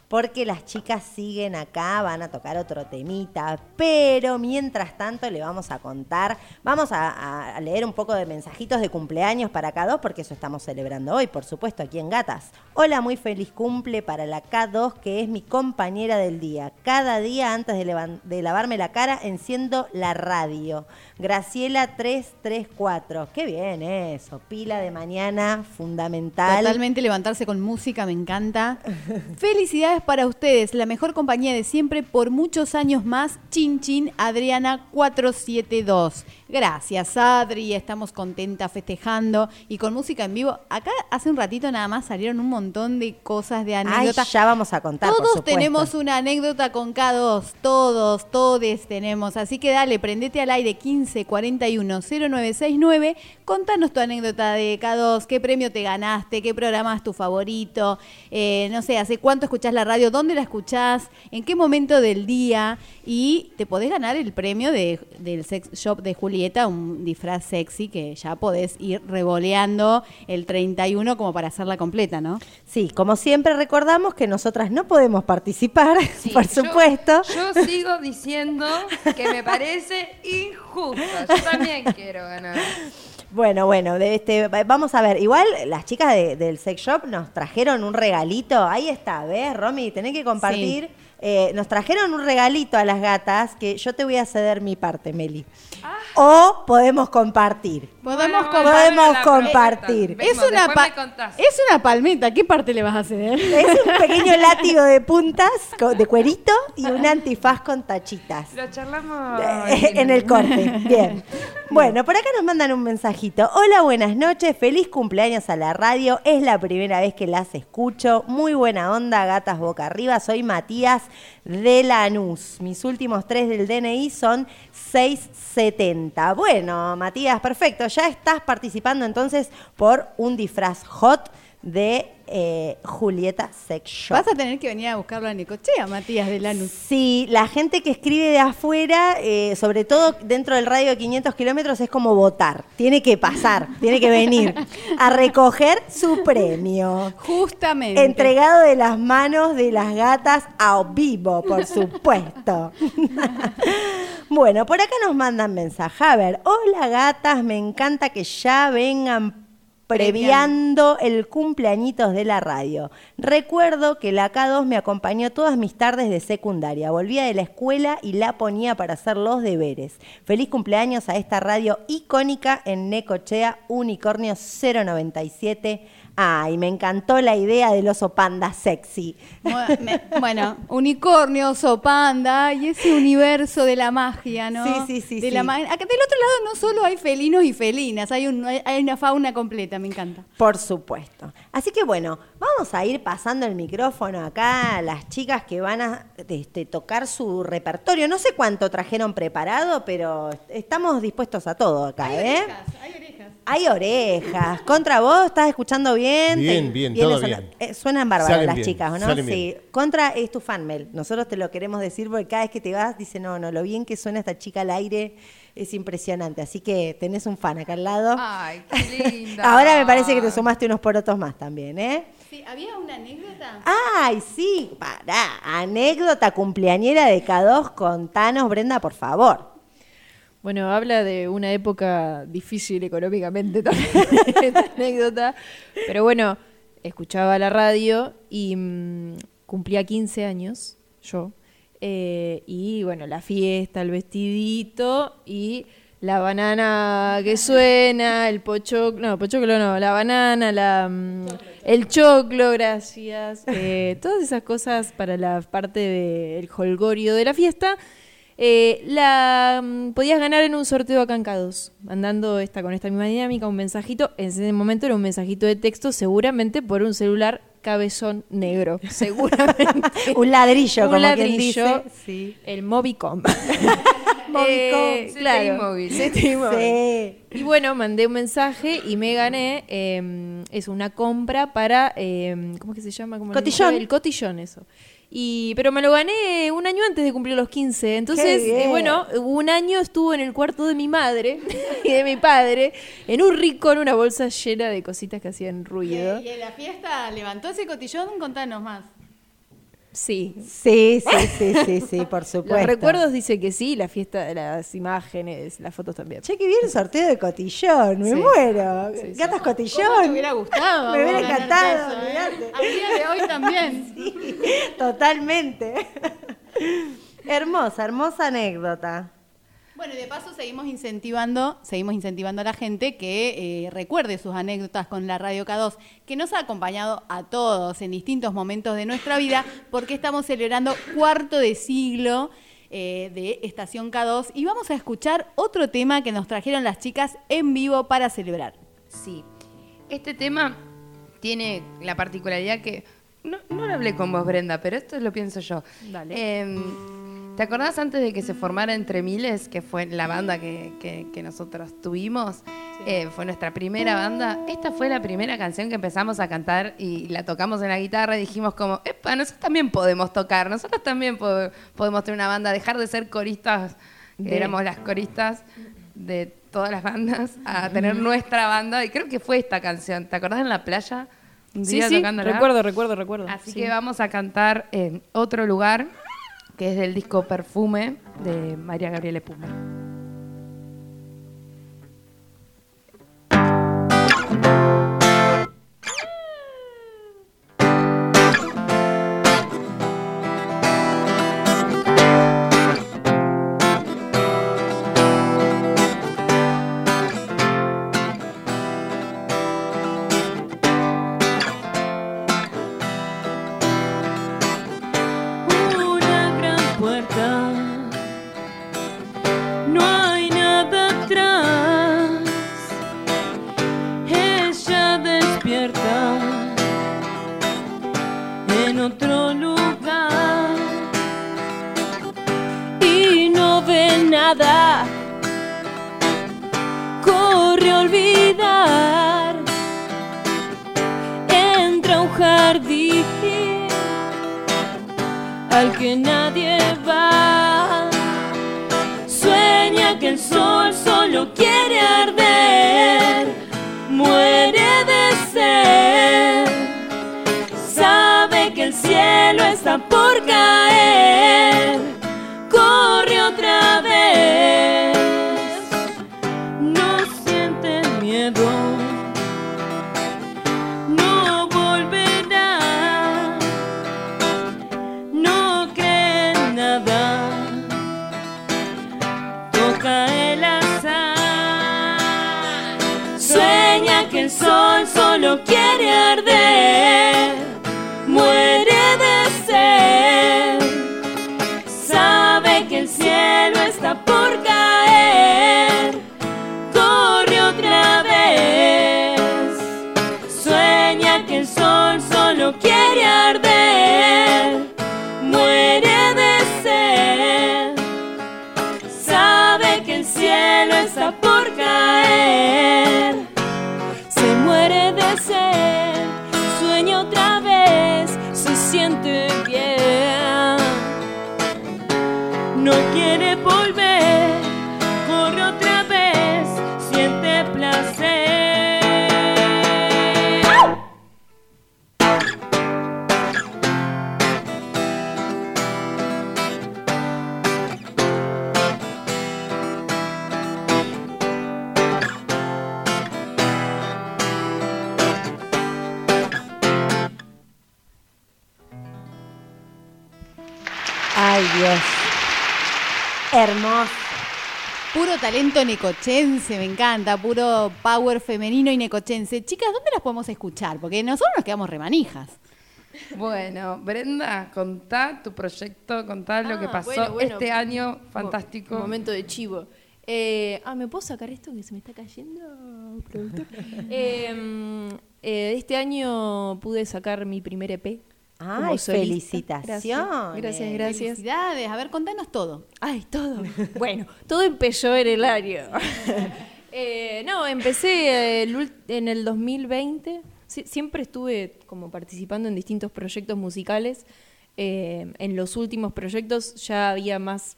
Porque las chicas siguen acá, van a tocar otro temita. Pero mientras tanto le vamos a contar, vamos a, leer un poco de mensajitos de cumpleaños para K2, porque eso estamos celebrando hoy, por supuesto, aquí en Gatas. Hola, muy feliz cumple para la K2, que es mi compañera del día. Cada día antes de, de lavarme la cara, enciendo la radio. Graciela 334. Qué bien eso. Pila de mañana, fundamental. Totalmente levantarse con música, me encanta. Felicidades para ustedes, la mejor compañía de siempre por muchos años más. Chin Chin Adriana 472. Gracias, Adri. Estamos contentas festejando y con música en vivo. Acá hace un ratito nada más salieron un montón de cosas de Ay, anécdotas. ya vamos a contar. Todos tenemos una anécdota con K2, todos, todes tenemos. Así que dale, prendete al aire 15 41 0969. Contanos tu anécdota de K2, qué premio te ganaste, qué programa es tu favorito, eh, no sé, hace cuánto escuchás la radio, dónde la escuchás, en qué momento del día. Y te podés ganar el premio de- del sex shop de Julieta, un disfraz sexy que ya podés ir revoleando el 31 como para hacerla completa, ¿no? Sí, como siempre recordamos que nosotras no podemos participar, Sí, por yo- supuesto. Yo, sigo diciendo que me parece injusto. Yo también quiero ganar. Bueno, bueno, de este, va- vamos a ver. Igual las chicas de- del sex shop nos trajeron un regalito. Ahí está, ¿ves, Romy? Tenés que compartir. eh, nos trajeron un regalito a las gatas que yo te voy a ceder mi parte, Meli. O podemos compartir. Podemos Bueno, compartir. Podemos compartir. Es una, es una palmeta. ¿Qué parte le vas a ceder? Es un pequeño látigo de puntas de cuerito y un antifaz con tachitas. Lo charlamos en el corte. Bien. Bueno, por acá nos mandan un mensajito. Hola, buenas noches. Feliz cumpleaños a la radio. Es la primera vez que las escucho. Muy buena onda, gatas boca arriba. Soy Matías de Lanús. Mis últimos tres del DNI son 670. Bueno, Matías, perfecto. Ya estás participando entonces por un disfraz hot de eh, Julieta Sex Shop. Vas a tener que venir a buscarlo a Necochea, Matías de Lanús. Sí, la gente que escribe de afuera, eh, sobre todo dentro del radio de 500 kilómetros, es como votar. Tiene que pasar, tiene que venir a recoger su premio. Justamente. Entregado de las manos de las gatas a vivo, por supuesto. bueno, por acá nos mandan mensaje. A ver, hola gatas, me encanta que ya vengan previando el cumpleañitos de la radio. Recuerdo que la K2 me acompañó todas mis tardes de secundaria. Volvía de la escuela y la ponía para hacer los deberes. Feliz cumpleaños a esta radio icónica en Necochea, Unicornio 097. Ay, me encantó la idea del oso panda sexy. Bueno, unicornio, oso panda y ese universo de la magia, ¿no? Sí, sí, sí, De sí. la Acá del otro lado no solo hay felinos y felinas, hay, un- hay- una fauna completa, me encanta. Por supuesto. Así que bueno, vamos a ir pasando el micrófono acá a las chicas que van a este, tocar su repertorio. No sé cuánto trajeron preparado, pero estamos dispuestos a todo acá, ¿eh? hay orejas. Hay orejas. Contra vos, ¿estás escuchando bien? Bien, bien, todo bien. eh, suenan bárbaras las bien, chicas, ¿o ¿no? salen Sí. bien. Contra es tu fan mail. Nosotros te lo queremos decir porque cada vez que te vas, dice, no, no, lo bien que suena esta chica al aire es impresionante. Así que tenés un fan acá al lado. Ay, qué linda. Ahora me parece que te sumaste unos porotos más también, ¿eh? Sí, ¿había una anécdota? Ay, sí, pará. Anécdota cumpleañera de K2, contanos, Brenda, por favor. Bueno, habla de una época difícil económicamente también, esta anécdota. Pero bueno, escuchaba la radio y mm, cumplía 15 años, yo. Eh, y bueno, la fiesta, el vestidito y la banana que suena, el pochoclo, no, pochoclo no, la banana, la, mm, el choclo, gracias. eh, todas esas cosas para la parte del holgorio de la fiesta. Eh, la mm, podías ganar en un sorteo acá en K2, mandando esta con esta misma dinámica, un mensajito. En ese momento era un mensajito de texto, seguramente por un celular cabezón negro. Seguramente. Un ladrillo, un como quien ladrillo. dice. Sí. El Movicom. Movicom. Eh, claro. móvil. Sí. Y bueno, mandé un mensaje y me gané, eh, es una compra para, eh, ¿cómo es que se llama? ¿Cómo Cotillón. El cotillón, eso. Y, pero me lo gané un año antes de cumplir los 15. Entonces, eh, bueno, un año estuvo en el cuarto de mi madre y de mi padre, en un rico, en una bolsa llena de cositas que hacían ruido. ¿Y en la fiesta levantó ese cotillón? Contanos más. Sí. Sí, sí, sí, sí, sí, por supuesto. Los recuerdos dice que sí, la fiesta, las imágenes, las fotos también. Che, qué bien el sorteo de cotillón, me Sí. muero. Sí, sí. Gatas cotillón. ¿Cómo te hubiera gustado? Me hubiera encantado, eso, eh? Al día de hoy también. Totalmente. hermosa, hermosa anécdota. Bueno, y de paso seguimos incentivando, seguimos incentivando a la gente que eh, recuerde sus anécdotas con la Radio K2, que nos ha acompañado a todos en distintos momentos de nuestra vida, porque estamos celebrando cuarto de siglo eh, de Estación K2 y vamos a escuchar otro tema que nos trajeron las chicas en vivo para celebrar. Sí. Este tema tiene la particularidad que. No, no lo hablé con vos, Brenda, pero esto lo pienso yo. Dale. Em, ¿Te acordás antes de que se formara Entre Miles, que fue la banda que, que- que nosotros tuvimos? Eh, fue nuestra primera banda. Esta fue la primera canción que empezamos a cantar y la tocamos en la guitarra y dijimos como, epa, nosotros también podemos tocar, nosotros también po- podemos tener una banda, dejar de ser coristas, que De- éramos las coristas de todas las bandas, a tener nuestra banda. Y creo que fue esta canción. ¿Te acordás en la playa? Un Sí, día sí, tocándola? recuerdo, recuerdo, recuerdo. Así Sí. que vamos a cantar en otro lugar, que es del disco Perfume de María Gabriela Puma. Hermoso. Puro talento necochense, me encanta, puro power femenino y necochense. Chicas, ¿dónde las podemos escuchar? Porque nosotros nos quedamos remanijas. Bueno, Brenda, contá tu proyecto, contá lo que Ah, pasó bueno, bueno. este año fantástico. Un momento de chivo. Eh, ah, ¿me puedo sacar esto que se me está cayendo, productor? Eh, mm, eh, este año pude sacar mi primer EP. Ay, solista. felicitaciones. Gracias, gracias. Felicidades. A ver, contanos todo. Ay, todo. Bueno, todo empezó en el año. Eh, no, empecé eh, el en el 2020. Sie- siempre estuve como participando en distintos proyectos musicales. Eh, en los últimos proyectos ya había más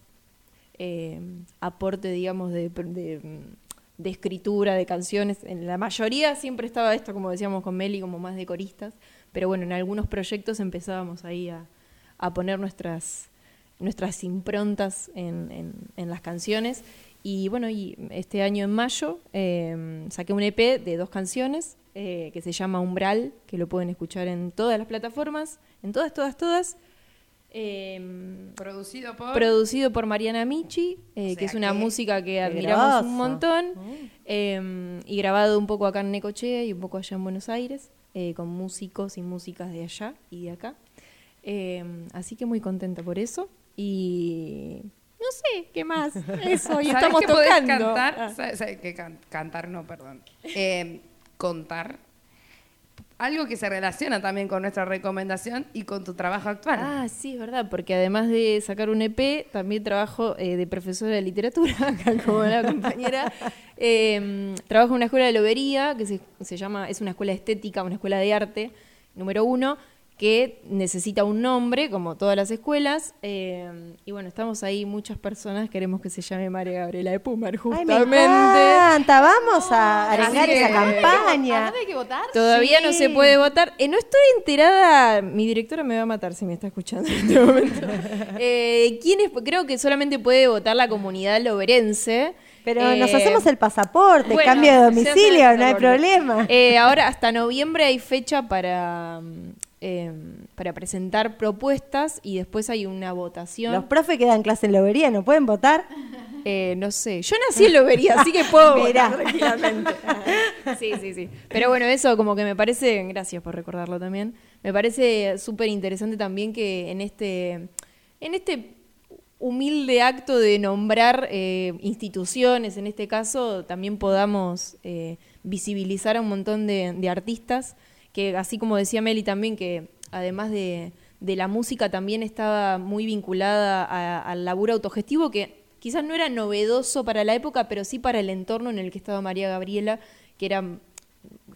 eh, aporte, digamos, de, de, mm, de escritura, de canciones. En la mayoría siempre estaba esto, como decíamos con Meli, como más de coristas. Pero bueno, en algunos proyectos empezábamos ahí a, a poner nuestras, nuestras improntas en, en- en las canciones. Y bueno, y este año en mayo eh, saqué un EP de dos canciones eh, que se llama Umbral, que lo pueden escuchar en todas las plataformas, en todas, todas, todas. Eh, Producido por. Producido por Mariana Michi, eh, sea que es una que- música que admiramos un montón. eh, y grabado un poco acá en Necochea y un poco allá en Buenos Aires, eh, con músicos y músicas de allá y de acá. Eh, así que muy contenta por eso. Y no sé, ¿qué más? Eso, y ¿Sabés estamos que podés cantar? Ah. ¿Sabés- sabés que can- cantar no, perdón. Eh, contar. Algo que se relaciona también con nuestra recomendación y con tu trabajo actual. Ah, sí, es verdad, porque además de sacar un EP, también trabajo eh, de profesora de literatura, acá como la compañera. Eh, trabajo en una escuela de lobería, que se, se llama, es una escuela estética, una escuela de arte, número uno, que necesita un nombre, como todas las escuelas. eh, y bueno, estamos ahí muchas personas, queremos que se llame María Gabriela de Pumer, Ay, justamente. me encanta. Vamos a arengar esa campaña. ¿Dónde hay que votar? Todavía no se puede votar. Eh, no estoy enterada. Mi directora me va a matar si me está escuchando en este momento. Eh, ¿quién es? Creo que solamente puede votar la comunidad loberense. Pero Eh, nos hacemos el pasaporte, bueno, cambio de domicilio, no hay problema. Eh, ahora, hasta noviembre hay fecha para, mm, eh, para presentar propuestas y después hay una votación. Los profes que dan clase en lobería no pueden votar. Eh, no sé, yo nací en Lobería, así que puedo votar tranquilamente. Sí, sí, sí. Pero bueno, eso como que me parece, gracias por recordarlo también, me parece súper interesante también que en este, en este humilde acto de nombrar eh, instituciones, en este caso, también podamos eh, visibilizar a un montón de, de artistas que, así como decía Meli también, que además de, de la música también estaba muy vinculada a- al laburo autogestivo, que quizás no era novedoso para la época, pero sí para el entorno en el que estaba María Gabriela, que era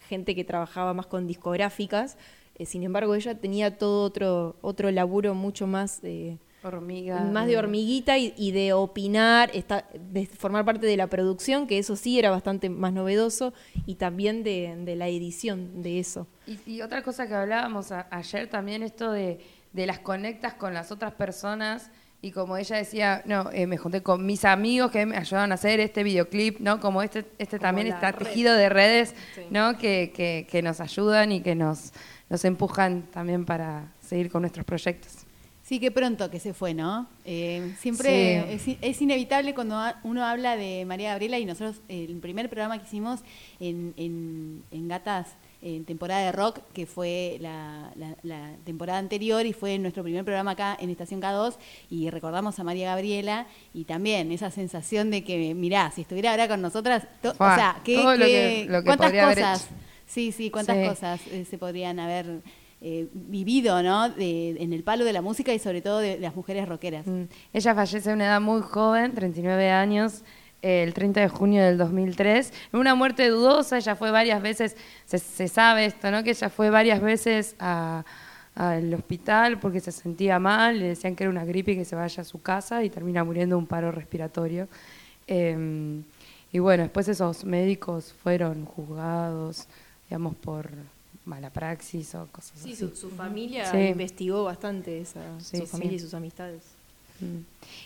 gente que trabajaba más con discográficas. Eh, sin embargo, ella tenía todo otro, otro laburo mucho más... eh, Hormiga. más de hormiguita y, y de opinar, esta- de formar parte de la producción, que eso sí era bastante más novedoso, y también de, de la edición de eso. Y, y otra cosa que hablábamos a- ayer también, esto de, de las conectas con las otras personas. Y como ella decía, no, eh, me junté con mis amigos que me ayudaron a hacer este videoclip, ¿no? Como este, este también está red. tejido de redes, Sí. ¿no? Que, que, que nos ayudan y que nos, nos empujan también para seguir con nuestros proyectos. Sí, qué pronto que se fue, ¿no? Eh, siempre es, es inevitable cuando uno habla de María Gabriela y nosotros el primer programa que hicimos en, en- en Gatas en temporada de rock, que fue la, la- la temporada anterior y fue nuestro primer programa acá en Estación K2 y recordamos a María Gabriela y también esa sensación de que, mirá, si estuviera ahora con nosotras, to- Fua, o sea, ¿qué, todo lo que- lo que ¿cuántas cosas? Sí, sí, cuántas Sí. cosas eh, se podrían haber eh, vivido, ¿no? En el palo de la música y sobre todo de, las mujeres rockeras. Mm. Ella fallece a una edad muy joven, 39 años, el 30 de junio del 2003. En una muerte dudosa, ella fue varias veces, se, sabe esto, ¿no? Que ella fue varias veces al hospital porque se sentía mal, le decían que era una gripe y que se vaya a su casa y termina muriendo de un paro respiratorio. Eh, y bueno, después esos médicos fueron juzgados, digamos, por mala praxis o cosas Sí, así. su, su familia Sí. investigó bastante esa, Sí, su familia sí. y sus amistades. Mm.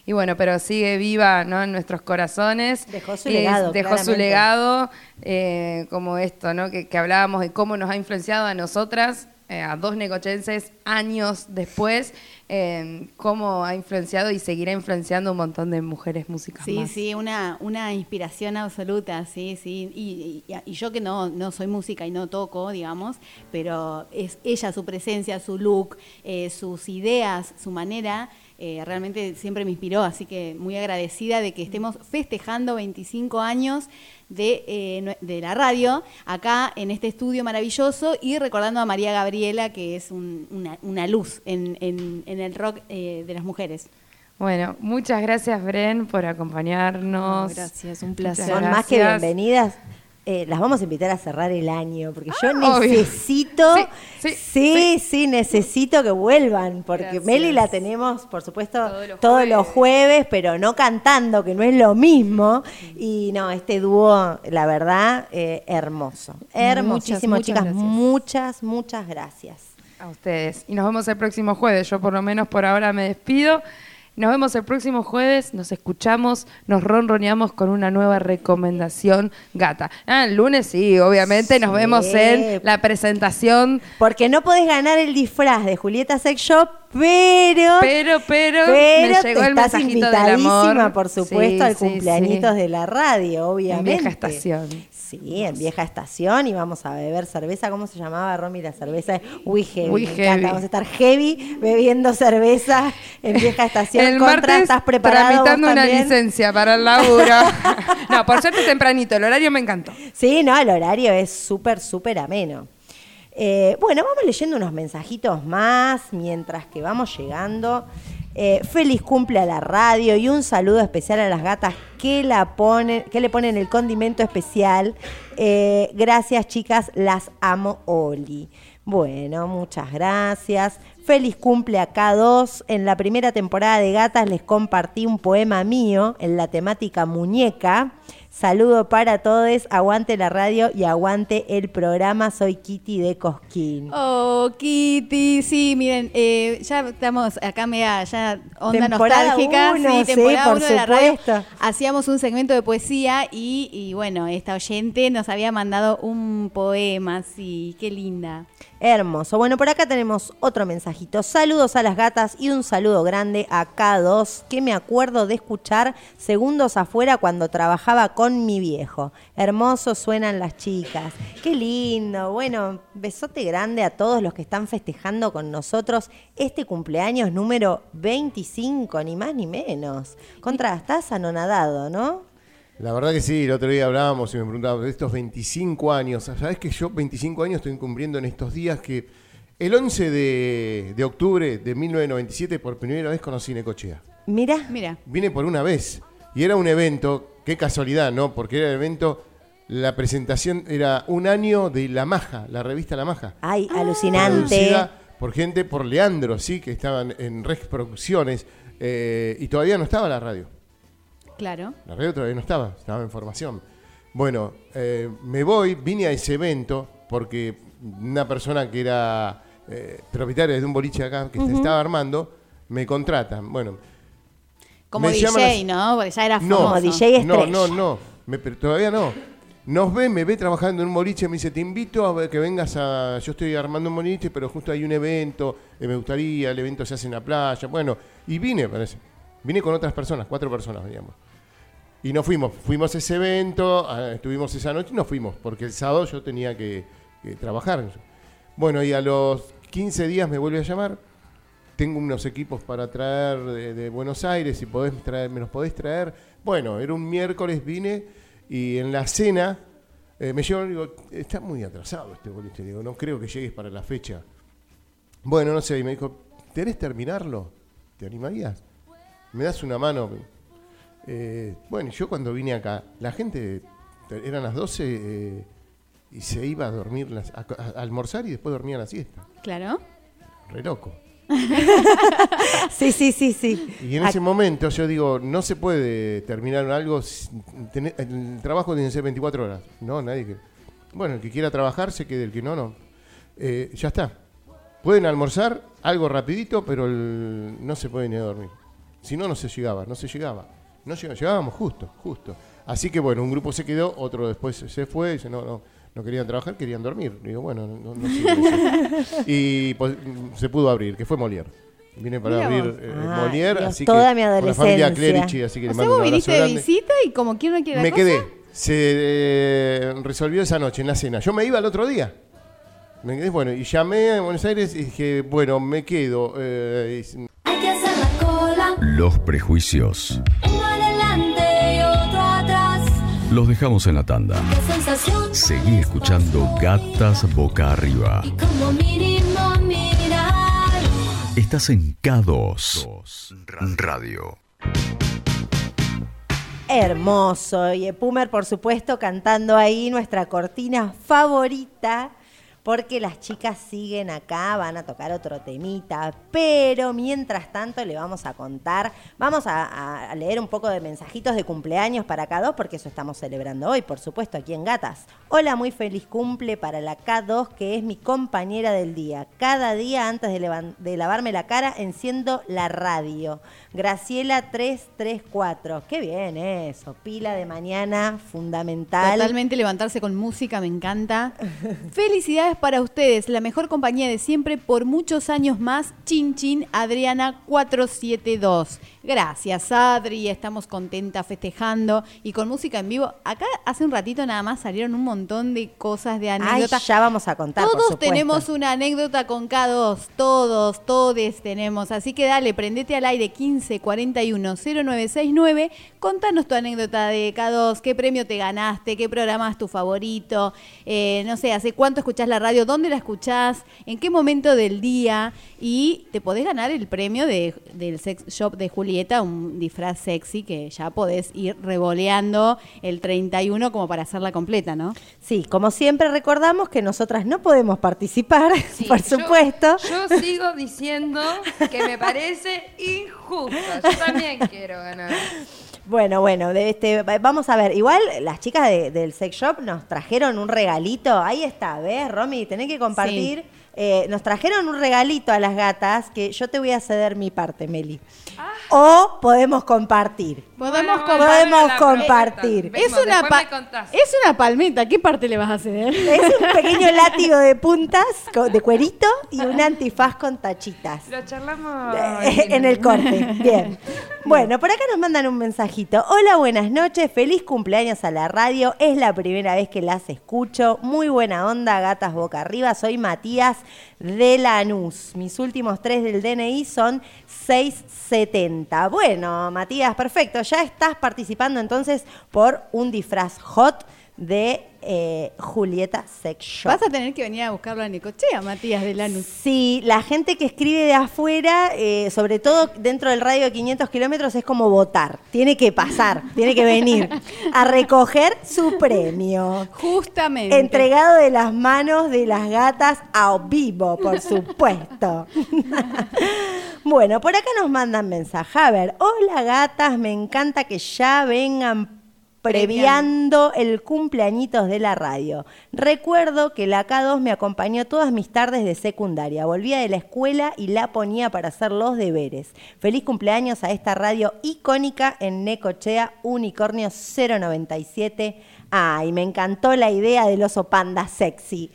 Y bueno, pero sigue viva ¿no? en nuestros corazones. Dejó su legado, Dejó su legado, eh, como esto, ¿no? Que, que hablábamos de cómo nos ha influenciado a nosotras, eh, a dos necochenses, años después, eh, cómo ha influenciado y seguirá influenciando un montón de mujeres músicas Sí, más. sí, una, una inspiración absoluta, sí, sí. Y, y- y yo que no, no soy música y no toco, digamos, pero es ella, su presencia, su look, eh, sus ideas, su manera, eh, realmente siempre me inspiró. Así que muy agradecida de que estemos festejando 25 años de, eh, de la radio acá en este estudio maravilloso y recordando a María Gabriela, que es un- una, una luz en, en- en el rock eh, de las mujeres. Bueno, muchas gracias, Bren, por acompañarnos. No, gracias, un placer. Son más que bienvenidas. Eh, las vamos a invitar a cerrar el año, porque yo Ah, obvio. necesito, Sí, sí, sí, sí, necesito que vuelvan, porque Gracias. Meli la tenemos, por supuesto, Todos los todos los jueves. pero no cantando, que no es lo mismo. Y no, este dúo, la verdad, eh, hermoso. Hermosísimo, muchas chicas. Muchas, muchas gracias. A ustedes. Y nos vemos el próximo jueves. Yo por lo menos por ahora me despido. Nos vemos el próximo jueves, nos escuchamos, nos ronroneamos con una nueva recomendación gata. Ah, el lunes sí, obviamente, nos vemos en la presentación. Porque no podés ganar el disfraz de Julieta Sex Shop, pero... Pero, pero, Pero me llegó te el estás mensajito del invitadísima, amor. por supuesto, Sí, al sí, cumpleañitos de la radio, obviamente. En vieja estación. Sí, en vieja estación y vamos a beber cerveza. ¿Cómo se llamaba, Romy? La cerveza We Heavy. We encanta. Heavy. Vamos a estar heavy bebiendo cerveza en vieja estación. El Contra, martes ¿estás preparado tramitando una licencia para el laburo. no, por suerte tempranito, el horario me encantó. Sí, no, el horario es súper, súper ameno. Eh, bueno, vamos leyendo unos mensajitos más mientras que vamos llegando. Eh, feliz cumple a la radio y un saludo especial a las gatas que, la le ponen el condimento especial. Eh, gracias, chicas, las amo, Oli. Bueno, muchas gracias. Feliz cumple a K2. En la primera temporada de Gatas les compartí un poema mío en la temática muñeca. Saludo para todos, aguante la radio y aguante el programa. Soy Kitty de Cosquín. Oh, Kitty, sí, miren, eh, ya estamos acá media, ya onda Temporada nostálgica, uno, sí, sí, temporada por uno de la radio. Hacíamos un segmento de poesía y, y bueno, esta oyente nos había mandado un poema, sí, qué linda. Hermoso. Bueno, por acá tenemos otro mensajito. Saludos a las gatas y un saludo grande a K2, que me acuerdo de escuchar segundos afuera cuando trabajaba con mi viejo. Hermoso suenan las chicas. Qué lindo. Bueno, besote grande a todos los que están festejando con nosotros este cumpleaños número 25, ni más ni menos. Contra, estás anonadado, ¿no? La verdad que sí, el otro día hablábamos y me preguntaban de estos 25 años. Sabes que yo 25 años estoy cumpliendo en estos días que El 11 de, de octubre de 1997, por primera vez conocí Necochea. Mira, Mira, Vine por una vez. Y era un evento, qué casualidad, ¿no? Porque era el evento, la presentación era un año de La Maja, la revista La Maja. ay, alucinante. Producida por gente, por Leandro, sí, que estaban en Rex Producciones. eh, y todavía no estaba la radio. claro. La radio todavía no estaba, estaba en formación. Bueno, eh, me voy, vine a ese evento porque una persona que era eh, propietaria de un boliche acá, que se estaba armando, me contratan. Bueno, Como Me DJ, llaman ¿no? Porque ya era no, famoso. Como DJ no, estrella. no, no, me- pero todavía no. Nos ve, me ve trabajando en un boliche, me dice, te invito a ver que vengas a... Yo estoy armando un boliche, pero justo hay un evento, eh, me gustaría, el evento se hace en la playa, bueno, y vine, parece. Vine con otras personas, cuatro personas, digamos. Y nos fuimos, fuimos a ese evento, estuvimos esa noche y nos fuimos, porque el sábado yo tenía que, que trabajar. Bueno, y a los 15 días me vuelve a llamar, tengo unos equipos para traer de, de Buenos Aires, si podés traer, me los podés traer. Bueno, era un miércoles, vine y en la cena eh, me llevo y digo, está muy atrasado este boliche, digo, no creo que llegues para la fecha. Bueno, no sé, y me dijo, ¿querés terminarlo? ¿Te animarías? ¿Me das una mano? Eh, bueno, yo cuando vine acá, la gente, eran las 12 eh, y se iba a dormir, las- a- a almorzar y después dormía la siesta. Claro. Re loco. Sí, sí, sí, sí. Y en ese momento yo digo, no se puede terminar algo, el trabajo tiene que ser 24 horas. No, nadie que... Bueno, el que quiera trabajar se quede, el que no, no. Eh, ya está. Pueden almorzar algo rapidito, pero el- no se puede ni a dormir. Si no, no se llegaba, no se llegaba. No llegaba, llegábamos justo, justo. Así que bueno, un grupo se quedó, otro después se fue, dice, no, no, no querían trabajar, querían dormir. Digo, bueno, no, no eso. Y pues, se pudo abrir, que fue Molière. Vine para Mira abrir eh, Ah, Molière, Dios, así toda que mi con la familia adolescencia. Clerici, así que O le sea, mando vos un abrazo viniste de grande. visita y como la Me cosa. quedé. Se eh, resolvió esa noche en la cena. Yo me iba al otro día. Me quedé, bueno, y llamé a Buenos Aires y dije, bueno, me quedo. eh, y- Hay que hacer la cola, Los prejuicios los dejamos en la tanda. Seguí escuchando Gatas Boca Arriba. Estás en K2 Radio. Hermoso. Y Pumer, por supuesto, cantando ahí nuestra cortina favorita. Porque las chicas siguen acá, van a tocar otro temita. Pero mientras tanto le vamos a contar, vamos a, leer un poco de mensajitos de cumpleaños para K2, porque eso estamos celebrando hoy, por supuesto, aquí en Gatas. Hola, muy feliz cumple para la K2, que es mi compañera del día. Cada día antes de lavarme la cara, enciendo la radio. Graciela 334. Qué bien eso. Pila de mañana, fundamental. Totalmente levantarse con música, me encanta. Felicidades para ustedes, la mejor compañía de siempre por muchos años más. Chin Chin Adriana 472. Gracias, Adri. Estamos contentas festejando y con música en vivo. Acá hace un ratito nada más salieron un montón de cosas de Ay, anécdotas. ya vamos a contar. Todos tenemos una anécdota con K2, todos, todes tenemos. Así que dale, prendete al aire 15 41 0969. Contanos tu anécdota de K2, qué premio te ganaste, qué programa es tu favorito, eh, no sé, hace cuánto escuchás la radio, dónde la escuchás, en qué momento del día. Y te podés ganar el premio de- del sex shop de Julieta, un disfraz sexy que ya podés ir revoleando el 31 como para hacerla completa, ¿no? Sí, como siempre recordamos que nosotras no podemos participar, Sí, por yo- supuesto. Yo, sigo diciendo que me parece injusto. Yo también quiero ganar. Bueno, bueno, de este, vamos a ver. Igual las chicas de- del sex shop nos trajeron un regalito. Ahí está, ¿ves, Romy? Tenés que compartir. Eh, nos trajeron un regalito a las gatas que yo te voy a ceder mi parte, Meli. O podemos compartir. Podemos Bueno, compartir. Podemos compartir. Es una, es una palmeta, ¿qué parte le vas a ceder? Es un pequeño látigo de puntas de cuerito y un antifaz con tachitas. Lo charlamos en el corte. Bien. Bueno, por acá nos mandan un mensajito. Hola, buenas noches. Feliz cumpleaños a la radio. Es la primera vez que las escucho. Muy buena onda, gatas boca arriba. Soy Matías de Lanús. Mis últimos tres del DNI son 670. Bueno, Matías, perfecto. Ya estás participando entonces por un disfraz hot de eh, Julieta Sex Shop. Vas a tener que venir a buscarlo a Necochea, Matías de Lanús. Sí, la gente que escribe de afuera, eh, sobre todo dentro del radio de 500 kilómetros, es como votar. Tiene que pasar, tiene que venir a recoger su premio. Justamente. Entregado de las manos de las gatas a vivo, por supuesto. bueno, por acá nos mandan mensaje. A ver, hola gatas, me encanta que ya vengan previando el cumpleañitos de la radio. Recuerdo que la K2 me acompañó todas mis tardes de secundaria. Volvía de la escuela y la ponía para hacer los deberes. Feliz cumpleaños a esta radio icónica en Necochea, Unicornio 097. Ay, me encantó la idea del oso panda sexy.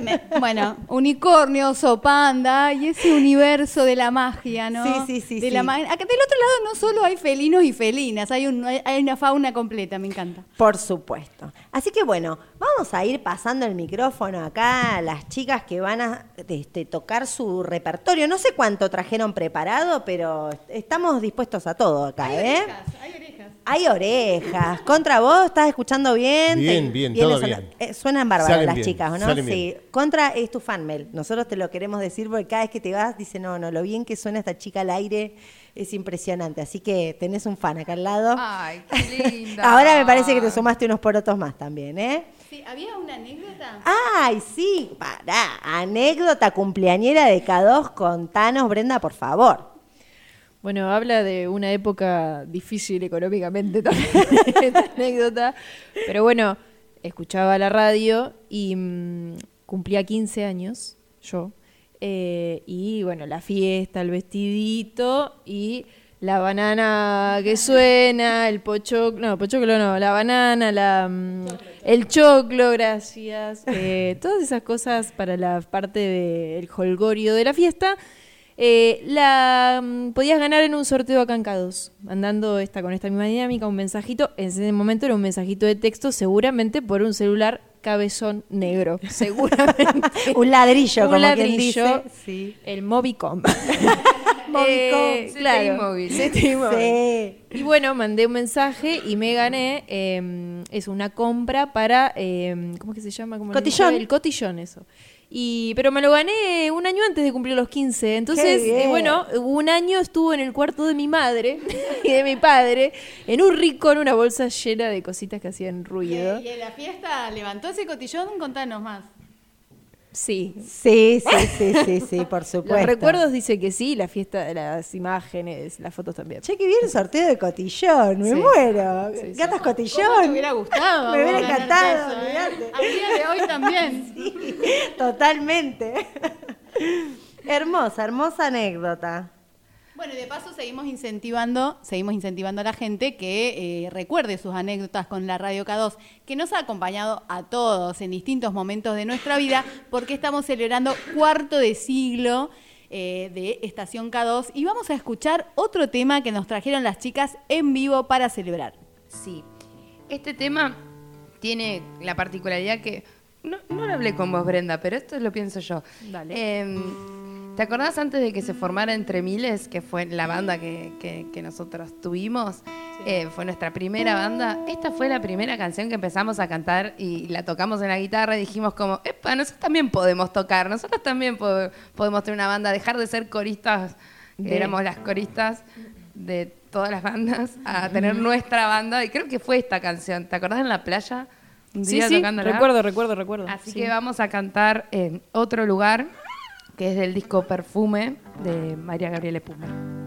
Me- Bueno, unicornio, oso panda y ese universo de la magia, ¿no? Sí, sí, sí, De sí. la Acá del otro lado no solo hay felinos y felinas, hay, un- hay- hay una fauna completa, me encanta. Por supuesto. Así que bueno, vamos a ir pasando el micrófono acá a las chicas que van a este, tocar su repertorio. No sé cuánto trajeron preparado, pero estamos dispuestos a todo acá, ¿eh? hay orejas. Hay orejas. Contra vos, ¿estás escuchando bien? Bien, bien, ¿vienes todo a- bien. eh, suenan bárbaras Salen las bien, chicas, ¿no? sí. bien. Contra es tu fan mail. Nosotros te lo queremos decir porque cada vez que te vas dice, no, no, lo bien que suena esta chica al aire es impresionante. Así que tenés un fan acá al lado. Ay, qué linda. Ahora me parece que te sumaste unos porotos más también, ¿eh? Sí, ¿había una anécdota? Ay, sí, pará. Anécdota cumpleañera de K2, contanos, Brenda, por favor. Bueno, habla de una época difícil económicamente también, esta anécdota. Pero bueno, escuchaba la radio y mm, cumplía 15 años, yo. Eh, y bueno, la fiesta, el vestidito y la banana que suena, el pochoclo, no, pochoclo no, la banana, la, mm, el choclo, gracias. eh, todas esas cosas para la parte del holgorio de la fiesta. Eh, la mm, podías ganar en un sorteo acá en K2, mandando esta con esta misma dinámica, un mensajito. En ese momento era un mensajito de texto, seguramente por un celular cabezón negro. Seguramente. Un ladrillo, un como quien ladrillo. dice. Sí. El Movicom. Movicom, Eh, CTI móvil. Sí. Y bueno, mandé un mensaje y me gané, eh, es una compra para, eh, ¿cómo es que se llama? ¿Cómo le Cotillón. dice? El cotillón, eso. Y, pero me lo gané un año antes de cumplir los 15. Entonces, eh, bueno, un año estuvo en el cuarto de mi madre y de mi padre, en un rincón, una bolsa llena de cositas que hacían ruido. Y en la fiesta levantó ese cotillón, contanos más. Sí. Sí, sí, sí, sí, sí, por supuesto. Los recuerdos dice que sí, la fiesta, las imágenes, las fotos también. Che, que bien el sorteo de cotillón, me Sí. muero. Sí, sí. Gatas cotillón. ¿Cómo te hubiera gustado? Me hubiera encantado, eh? Al día de hoy también. Totalmente. hermosa, hermosa anécdota. Bueno, y de paso seguimos incentivando, seguimos incentivando a la gente que eh, recuerde sus anécdotas con la Radio K2, que nos ha acompañado a todos en distintos momentos de nuestra vida, porque estamos celebrando cuarto de siglo eh, de Estación K2 y vamos a escuchar otro tema que nos trajeron las chicas en vivo para celebrar. Sí. Este tema tiene la particularidad que. No, no lo hablé con vos, Brenda, pero esto lo pienso yo. Dale. Em, ¿Te acordás antes de que se formara Entre Miles, que fue la banda que, que- que nosotros tuvimos? Eh, fue nuestra primera banda. Esta fue la primera canción que empezamos a cantar y la tocamos en la guitarra y dijimos como, epa, nosotros también podemos tocar, nosotros también po- podemos tener una banda, dejar de ser coristas, De- éramos las coristas de todas las bandas, a tener nuestra banda. Y creo que fue esta canción. ¿Te acordás en la playa? Un Sí, día sí, recuerdo, recuerdo, recuerdo. Así Sí. que vamos a cantar en otro lugar, que es del disco Perfume de María Gabriela Pumer.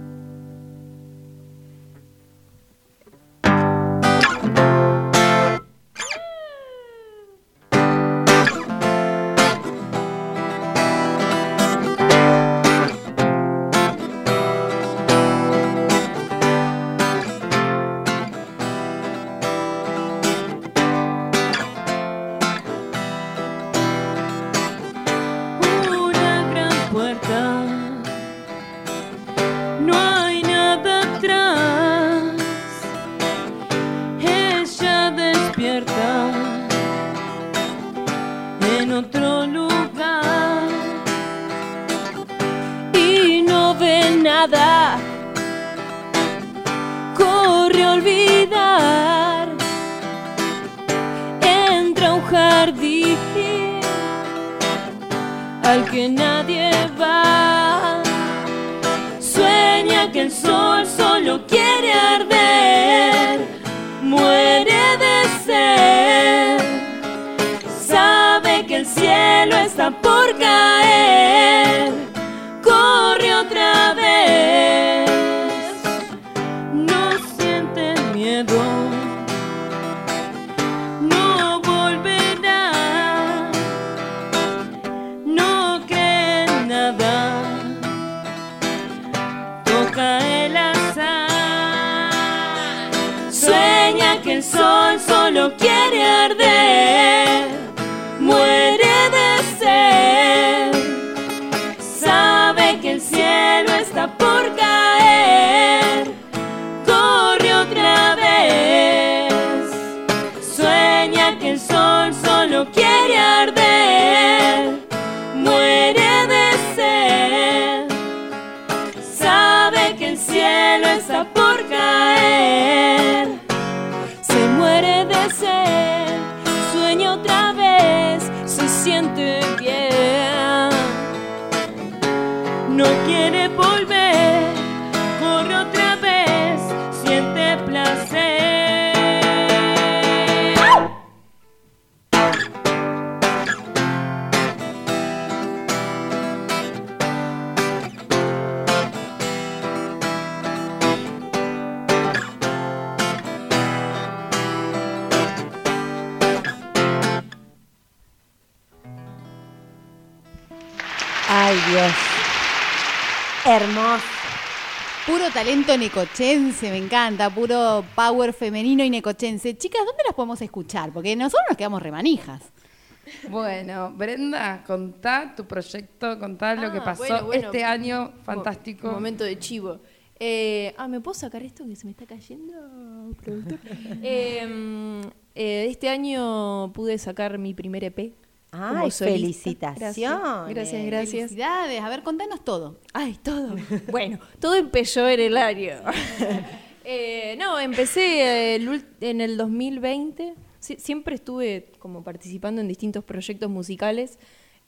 Sol solo quiere arder, muere de sed sabe que el cielo está por caer. Se muere de sed, sueña otra vez, se siente Hermoso. Puro talento necochense, me encanta, puro power femenino y necochense. Chicas, ¿dónde las podemos escuchar? Porque nosotros nos quedamos remanijas. Bueno, Brenda, contá tu proyecto, contá lo que Ah, pasó bueno, bueno. este año fantástico. Momento de chivo. Eh, ah, ¿me puedo sacar esto que se me está cayendo, productor? Eh, mm, eh, este año pude sacar mi primer EP. Ay, felicitaciones. Gracias, gracias. Felicidades, a ver, contanos todo. Ay, todo. Bueno, todo empezó en el año. Eh, no, empecé el en el 2020. Sie- siempre estuve como participando en distintos proyectos musicales.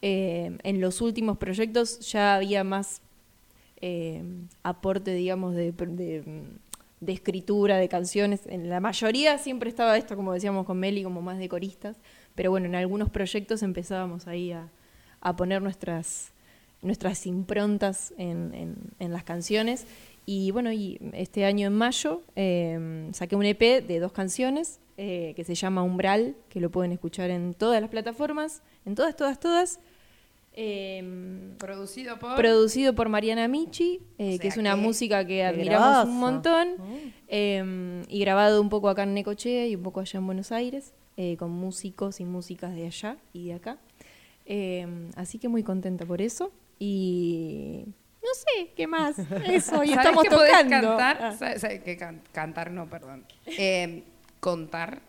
Eh, en los últimos proyectos ya había más eh, aporte, digamos, de, de, de escritura, de canciones. En la mayoría siempre estaba esto, como decíamos con Meli, como más de coristas. Pero bueno, en algunos proyectos empezábamos ahí a, a poner nuestras, nuestras improntas en, en- en las canciones. Y bueno, y este año en mayo eh, saqué un EP de dos canciones eh, que se llama Umbral, que lo pueden escuchar en todas las plataformas, en todas, todas, todas. Eh, Producido por. Producido por Mariana Michi, eh, O que es una música que admiramos grosso. un montón. eh, y grabado un poco acá en Necochea y un poco allá en Buenos Aires, eh, con músicos y músicas de allá y de acá. Eh, así que muy contenta por eso. Y no sé, ¿qué más? Eso, y ¿Sabés estamos que podés tocando. cantar? Ah. ¿Sabés- sabés que can- cantar no, perdón. Eh, contar.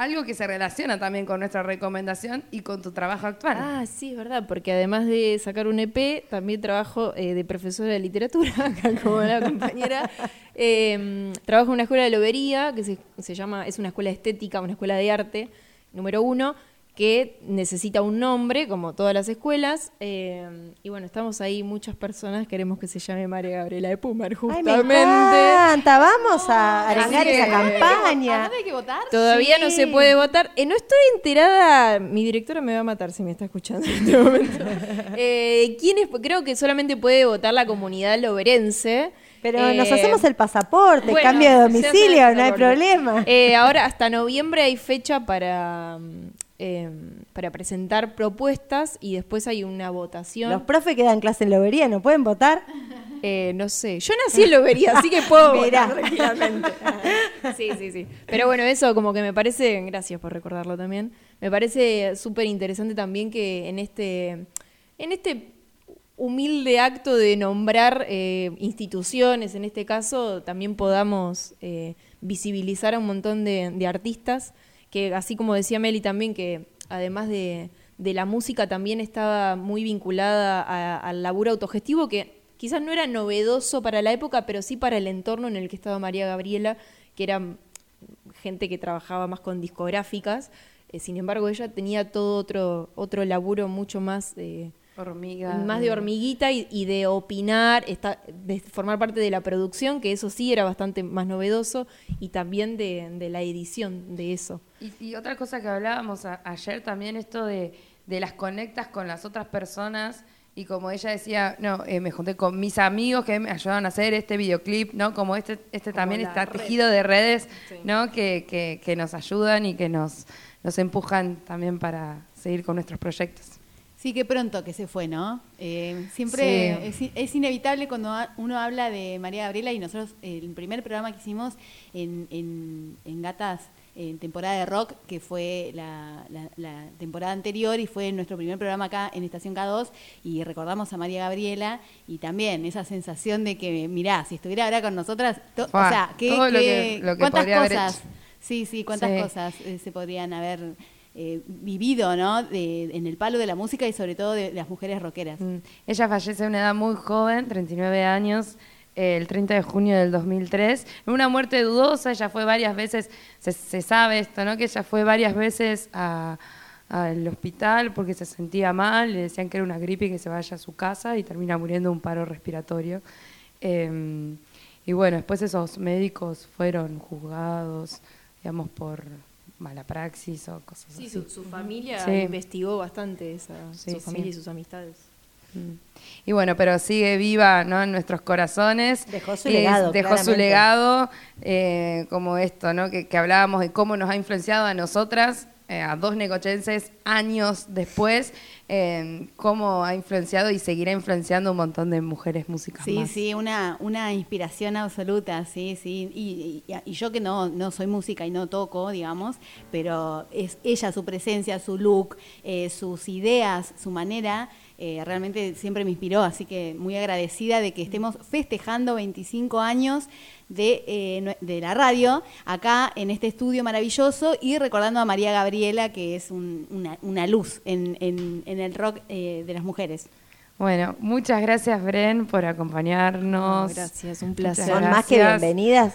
Algo que se relaciona también con nuestra recomendación y con tu trabajo actual. Ah, sí, es verdad, porque además de sacar un EP, también trabajo eh, de profesora de literatura, acá como la compañera. Eh, trabajo en una escuela de lobería, que se, se llama, es una escuela estética, una escuela de arte, número uno, que necesita un nombre, como todas las escuelas. eh, y bueno, estamos ahí, muchas personas queremos que se llame María Gabriela de Pumer, Ay, justamente. me encanta. Vamos a arengar que- esa campaña. ¿Dónde hay que votar? Todavía no se puede votar. Eh, no estoy enterada. Mi directora me va a matar si me está escuchando en este momento. Eh, ¿quién es? Creo que solamente puede votar la comunidad loberense. Pero nos Eh, hacemos el pasaporte, bueno, cambio de domicilio, no hay problema. Eh, ahora, hasta noviembre hay fecha para, mm, eh, para presentar propuestas y después hay una votación. Los profes que dan clase en lobería no pueden votar. Eh, no sé, yo nací en Lobería, así que puedo votar tranquilamente. Sí, sí, sí. Pero bueno, eso como que me parece, gracias por recordarlo también, me parece súper interesante también que en este, en este humilde acto de nombrar eh, instituciones, en este caso, también podamos eh, visibilizar a un montón de, de artistas, que así como decía Meli también, que además de, la música también estaba muy vinculada al laburo autogestivo, que quizás no era novedoso para la época, pero sí para el entorno en el que estaba María Gabriela, que era gente que trabajaba más con discográficas. Eh, sin embargo, ella tenía todo otro, otro laburo mucho más... eh, Hormiga. más de hormiguita y, y de opinar, esta- de formar parte de la producción, que eso sí era bastante más novedoso, y también de, de la edición de eso. Y, y otra cosa que hablábamos a- ayer también, esto de, de las conectas con las otras personas. Y como ella decía, no, eh, me junté con mis amigos que me ayudaron a hacer este videoclip, ¿no? Como este, este también está red. tejido de redes, ¿no? Que, que, que nos ayudan y que nos, nos empujan también para seguir con nuestros proyectos. Sí, qué pronto que se fue, ¿no? Eh, siempre Sí. es, es inevitable cuando uno habla de María Gabriela y nosotros, el primer programa que hicimos en, en- en Gatas, en temporada de rock, que fue la, la- la temporada anterior y fue nuestro primer programa acá en Estación K2, y recordamos a María Gabriela y también esa sensación de que, mirá, si estuviera ahora con nosotras, to- o sea, ¿qué, todo lo qué- que- lo que cuántas cosas, sí, sí, cuántas Sí. cosas eh, se podrían haber eh, vivido, ¿no? De- en el palo de la música y sobre todo de, las mujeres rockeras. Mm. Ella fallece a una edad muy joven, 39 años, eh, el 30 de junio del 2003. En una muerte dudosa, ella fue varias veces, se, sabe esto, ¿no? Que ella fue varias veces al hospital porque se sentía mal, le decían que era una gripe y que se vaya a su casa y termina muriendo de un paro respiratorio. Eh, y bueno, después esos médicos fueron juzgados, digamos, por mala praxis o cosas Sí, así. su, su familia Sí. investigó bastante esa, Sí, su familia sí. y sus amistades. Mm. Y bueno, pero sigue viva ¿no? en nuestros corazones. Dejó su Es- legado, Dejó su legado, eh, como esto, ¿no? Que, que hablábamos de cómo nos ha influenciado a nosotras, eh, a dos negochenses, años después, eh, cómo ha influenciado y seguirá influenciando un montón de mujeres músicas Sí, más. sí, una, una inspiración absoluta, sí, sí. Y, y- y yo que no, no soy música y no toco, digamos, pero es ella, su presencia, su look, eh, sus ideas, su manera, eh, realmente siempre me inspiró. Así que muy agradecida de que estemos festejando 25 años de, eh, de la radio acá en este estudio maravilloso y recordando a María Gabriela, que es un- una, una luz en, en- en el rock eh, de las mujeres. Bueno, muchas gracias, Bren, por acompañarnos. No, gracias, un placer. Son más que bienvenidas.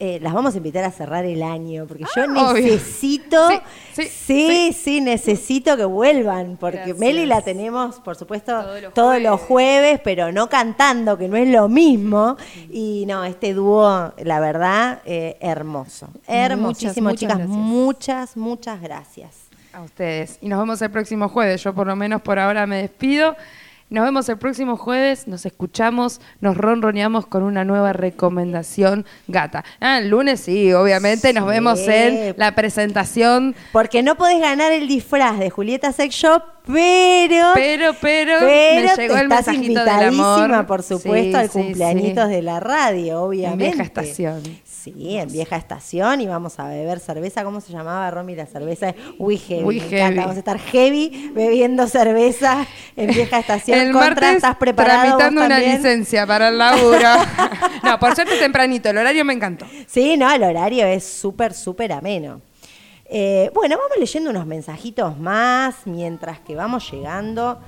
Eh, las vamos a invitar a cerrar el año, porque yo Ah, necesito, Sí, sí, sí, sí, necesito que vuelvan, porque Gracias. Meli la tenemos, por supuesto, Todos los todos los jueves. pero no cantando, que no es lo mismo. Y no, este dúo, la verdad, eh, hermoso. Hermosísimo, muchas chicas. Muchas, muchas gracias. A ustedes. Y nos vemos el próximo jueves. Yo por lo menos por ahora me despido. Nos vemos el próximo jueves, nos escuchamos, nos ronroneamos con una nueva recomendación gata. Ah, el lunes sí, obviamente, nos Sí. vemos en la presentación. Porque no podés ganar el disfraz de Julieta Sex Shop, pero... Pero, pero, Pero me llegó el estás mensajito del invitadísima, amor. por supuesto, Sí, al sí, cumpleañitos de la radio, obviamente. En vieja estación. Sí, en vieja estación y vamos a beber cerveza. ¿Cómo se llamaba, Romy? La cerveza We Heavy. We. Heavy. Vamos a estar heavy bebiendo cerveza en vieja estación. El Contra, martes ¿estás preparado tramitando una licencia para el laburo. no, por suerte tempranito, el horario me encantó. Sí, no, el horario es súper, súper ameno. Eh, bueno, vamos leyendo unos mensajitos más mientras que vamos llegando.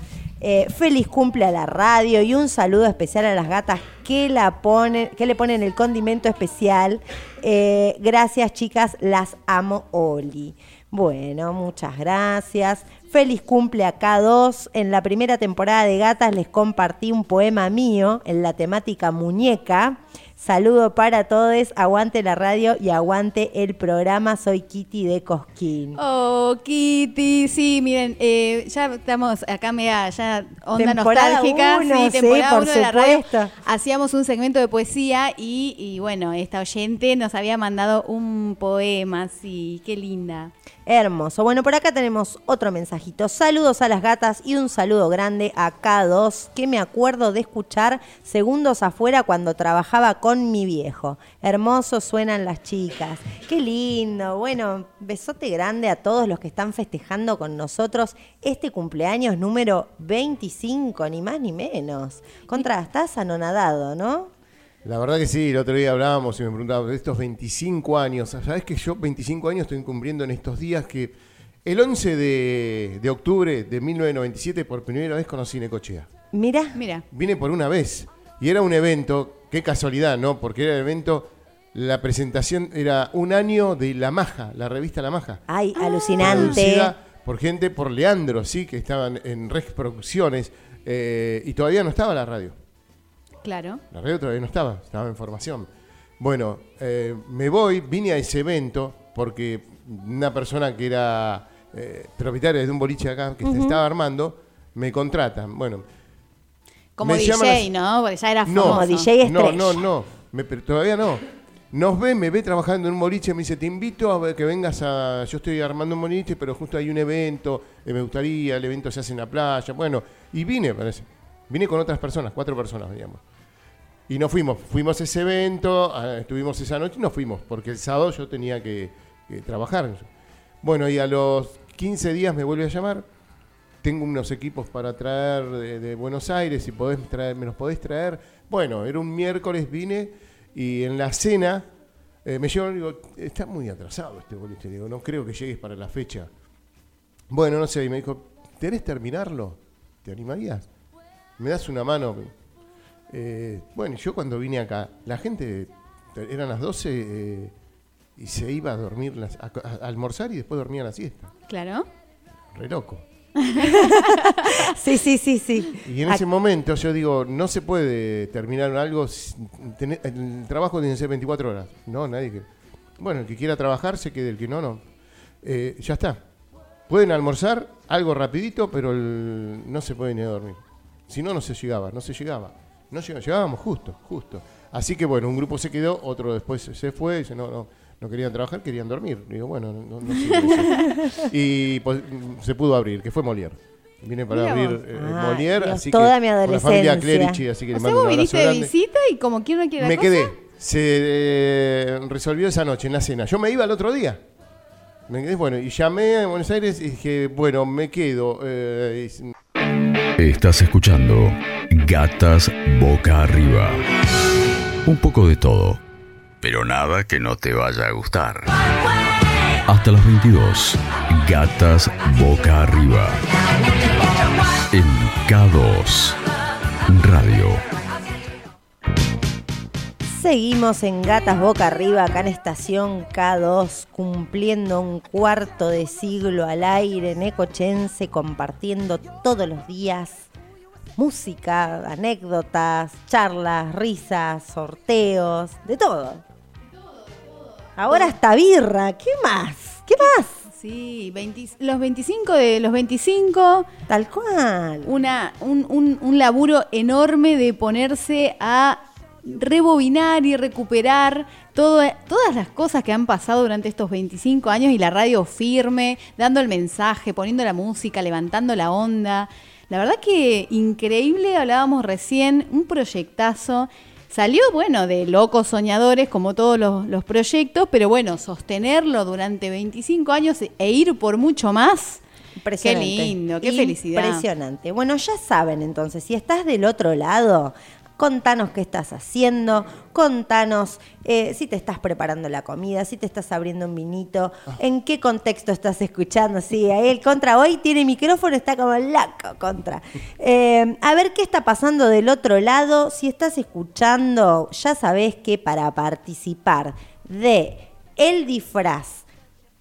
Eh, feliz cumple a la radio y un saludo especial a las gatas que, la ponen, que le ponen el condimento especial. Eh, gracias, chicas, las amo, Oli. Bueno, muchas gracias. Feliz cumple a K2. En la primera temporada de Gatas les compartí un poema mío en la temática muñeca. Saludo para todos, aguante la radio y aguante el programa. Soy Kitty de Cosquín. Oh, Kitty, sí, miren, eh, ya estamos acá media ya onda Temporada nostálgica, uno, sí, sí, por uno de la radio. supuesto. Hacíamos un segmento de poesía y, y bueno, esta oyente nos había mandado un poema, sí, qué linda. Hermoso. Bueno, por acá tenemos otro mensajito. Saludos a las gatas y un saludo grande a K2, que me acuerdo de escuchar segundos afuera cuando trabajaba con mi viejo. Hermoso suenan las chicas. Qué lindo. Bueno, besote grande a todos los que están festejando con nosotros este cumpleaños número 25, ni más ni menos. Contra, estás anonadado, ¿no? La verdad que sí, el otro día hablábamos y me preguntaban de estos 25 años. ¿Sabes que yo 25 años estoy cumpliendo en estos días que el 11 de, de octubre de 1997 por primera vez conocí Necochea? Mira. Mira. Vine por una vez y era un evento, qué casualidad, ¿no? Porque era el evento la presentación era un año de La Maja, la revista La Maja. Ay, alucinante. Producida por gente, por Leandro, sí, que estaban en Rex Producciones. eh, y todavía no estaba la radio. Claro. La radio todavía no estaba, estaba en formación. Bueno, eh, me voy, vine a ese evento porque una persona que era eh, propietaria de un boliche acá, que se estaba armando, me contratan. Bueno, Como me DJ, llaman ¿no? Porque ya era no, famoso. no, no, no, me- pero todavía no. Nos ve, me ve trabajando en un boliche, me dice, te invito a que vengas a... Yo estoy armando un boliche, pero justo hay un evento, eh, me gustaría, el evento se hace en la playa. Bueno, y vine, parece. Vine con otras personas, cuatro personas, digamos. Y nos fuimos, fuimos a ese evento, estuvimos esa noche y nos fuimos, porque el sábado yo tenía que, que trabajar. Bueno, y a los 15 días me vuelve a llamar. Tengo unos equipos para traer de, de Buenos Aires, si podés traer, me los podés traer. Bueno, era un miércoles, vine y en la cena eh, me llevan y digo, está muy atrasado este boliche. Digo, no creo que llegues para la fecha. Bueno, no sé, y me dijo, ¿querés terminarlo? ¿Te animarías? ¿Me das una mano? Eh, bueno, yo cuando vine acá, la gente, eran las 12 eh, y se iba a dormir, las- a, a almorzar y después dormía la siesta. Claro. Re loco. Sí, sí, sí, sí. Y en ese momento yo digo, no se puede terminar algo, el trabajo tiene que ser 24 horas. No, nadie que... Bueno, el que quiera trabajar se quede, el que no, no. Eh, ya está. Pueden almorzar algo rapidito, pero el- no se puede ni a dormir. Si no, no se llegaba, no se llegaba. No llegaba, llegábamos justo, justo. Así que bueno, un grupo se quedó, otro después se fue, dice, no, no, no querían trabajar, querían dormir. Digo, bueno, no, no eso. Y pues, se pudo abrir, que fue Molière. Vine para Mira abrir eh, Ah, Molière, Dios, así toda que mi con la familia adolescencia. Clerici, así que le O sea, mando vos un viniste de visita y como quien no quiere Me cosa, quedé. Se eh, resolvió esa noche en la cena. Yo me iba el otro día. Me quedé, bueno, y llamé a Buenos Aires y dije, bueno, me quedo. eh, y- Estás escuchando Gatas Boca Arriba. Un poco de todo, pero nada que no te vaya a gustar. Hasta las 22, Gatas Boca Arriba. En K2 Radio. Seguimos en Gatas Boca Arriba, acá en Estación K2, cumpliendo un cuarto de siglo al aire en Ecochense, compartiendo todos los días música, anécdotas, charlas, risas, sorteos, de todo. Ahora hasta birra, ¿qué más? ¿Qué más? Sí, 20 los 25 de los 25. Tal cual. Una, un, un- un laburo enorme de ponerse a rebobinar y recuperar todo- todas las cosas que han pasado durante estos 25 años y la radio firme, dando el mensaje, poniendo la música, levantando la onda. La verdad que increíble, hablábamos recién, un proyectazo. Salió, bueno, de locos soñadores, como todos los, los proyectos, pero bueno, sostenerlo durante 25 años e ir por mucho más. Impresionante. Qué lindo, qué felicidad. Impresionante. Bueno, ya saben entonces, si estás del otro lado, contanos qué estás haciendo, contanos eh, si te estás preparando la comida, si te estás abriendo un vinito, en qué contexto estás escuchando. Sí, ahí el contra hoy tiene micrófono, está como loco contra. Eh, a ver qué está pasando del otro lado. Si estás escuchando, ya sabés que para participar de el disfraz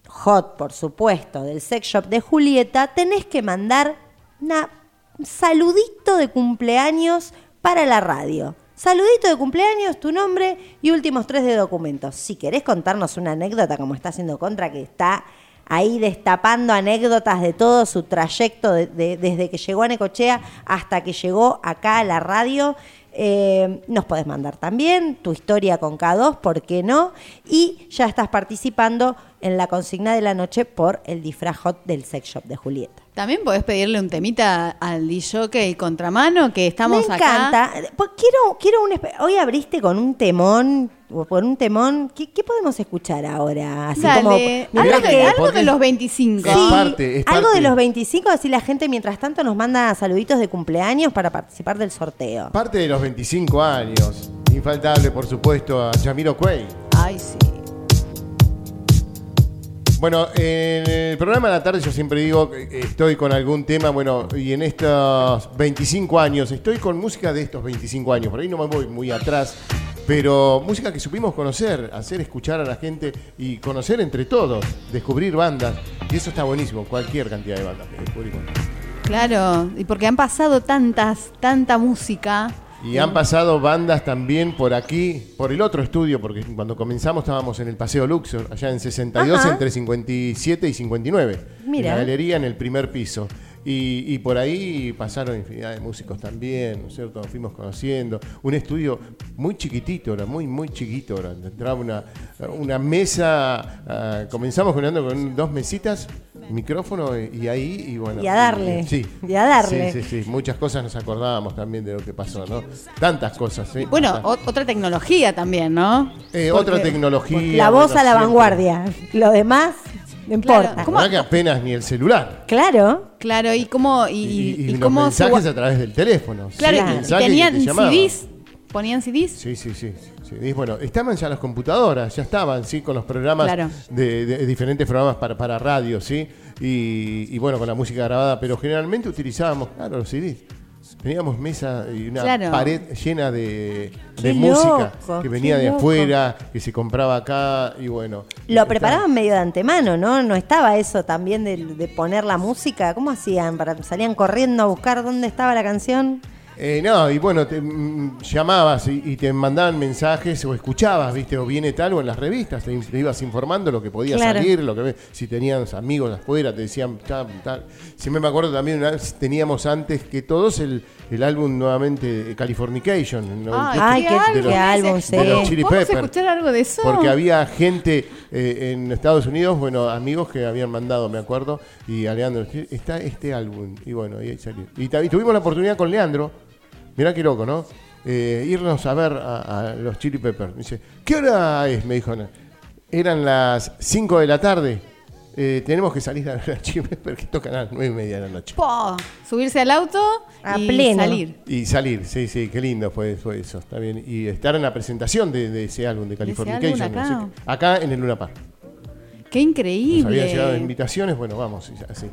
hot, por supuesto, del sex shop de Julieta, tenés que mandar una- un saludito de cumpleaños para la radio. Saludito de cumpleaños, tu nombre y últimos tres de documentos. Si querés contarnos una anécdota como está haciendo Contra, que está ahí destapando anécdotas de todo su trayecto de- de- desde que llegó a Necochea hasta que llegó acá a la radio, eh, nos podés mandar también tu historia con K2, ¿por qué no? Y ya estás participando en la consigna de la noche por el disfraz hot del sex shop de Julieta. También podés pedirle un temita al DJ contramano, que estamos Me acá. encanta. Pues quiero, quiero un Hoy abriste con un temón, o por un temón. ¿Qué, qué podemos escuchar ahora? Así Dale, como. algo, que algo de los 25. Es Sí, parte, es algo parte. de los 25, así la gente mientras tanto nos manda saluditos de cumpleaños para participar del sorteo. Parte de los 25 años. Infaltable, por supuesto, a Yamiro Cuey. Ay, sí. Bueno, en el programa de la tarde yo siempre digo que estoy con algún tema, bueno, y en estos 25 años, estoy con música de estos 25 años, por ahí no me voy muy atrás, pero música que supimos conocer, hacer escuchar a la gente y conocer entre todos, descubrir bandas. Y eso está buenísimo, cualquier cantidad de bandas que descubrimos. Claro, y porque han pasado tantas, tanta música. Y han pasado bandas también por aquí, por el otro estudio, porque cuando comenzamos estábamos en el Paseo Luxor, allá en 62, Ajá. entre 57 y 59. Mira. En la galería en el primer piso. Y, y por ahí pasaron infinidad de músicos también, ¿no es cierto? Nos fuimos conociendo. Un estudio muy chiquitito, era muy, muy chiquito. Era. Entraba una, una mesa, ah, comenzamos jugando con dos mesitas, micrófono y, y ahí, y bueno. Y a darle, Sí. y a darle. Sí, sí, sí. Muchas cosas nos acordábamos también de lo que pasó, ¿no? Tantas cosas, ¿sí? Bueno, otra tecnología también, ¿no? Eh, otra tecnología. La voz bueno, a la siempre. vanguardia. Lo demás, no importa. Verdad que apenas ni el celular. Claro. Claro, y cómo, y, Y, y- y los cómo mensajes a través del teléfono. Claro, Sí, y mensajes que tenían te. CDs, ponían CDs. Sí, sí, sí. bueno, estaban ya las computadoras, ya estaban, sí, con los programas, Claro. de, de diferentes programas para, para radio, sí. Y, y bueno, con la música grabada, pero generalmente utilizábamos, claro, los CDs. Teníamos mesa y una Claro. pared llena de, música loco, que venía de loco. afuera, que se compraba acá y bueno. Lo preparaban medio de antemano, ¿no? No estaba eso también de, de poner la música. ¿Cómo hacían? Para, ¿Salían corriendo a buscar dónde estaba la canción? Eh, no, y bueno, te mm, llamabas y, y te mandaban mensajes o escuchabas, ¿viste? O viene tal o en las revistas, te, te ibas informando lo que podía Claro. salir, lo que si tenías amigos afuera, te decían tal, tal. Siempre me acuerdo también, una vez teníamos antes que todos el, el álbum nuevamente eh, Californication. el 98, Ay, qué- de qué los- álbum, sí. de los Chili ¿Podemos Peppers. escuchar algo de eso? Porque había gente eh, en Estados Unidos, bueno, amigos que habían mandado, me acuerdo, y a Leandro, está este álbum, y bueno, y ahí salió. Y, ta- y tuvimos la oportunidad con Leandro, mirá qué loco, ¿no? Eh, irnos a ver a, a los Chili Peppers. Me dice, ¿qué hora es? Me dijo, eran las 5 de la tarde. Eh, tenemos que salir a ver a Chili Peppers que tocan a las 9 y media de la noche. Po, subirse al auto A y pleno. salir. Y salir, sí, sí, qué lindo fue, fue eso, está bien. Y estar en la presentación de, de ese álbum de Californication. álbum no sé acá? acá en el Luna Park. Qué Nos increíble. habían llegado invitaciones, bueno, vamos, así.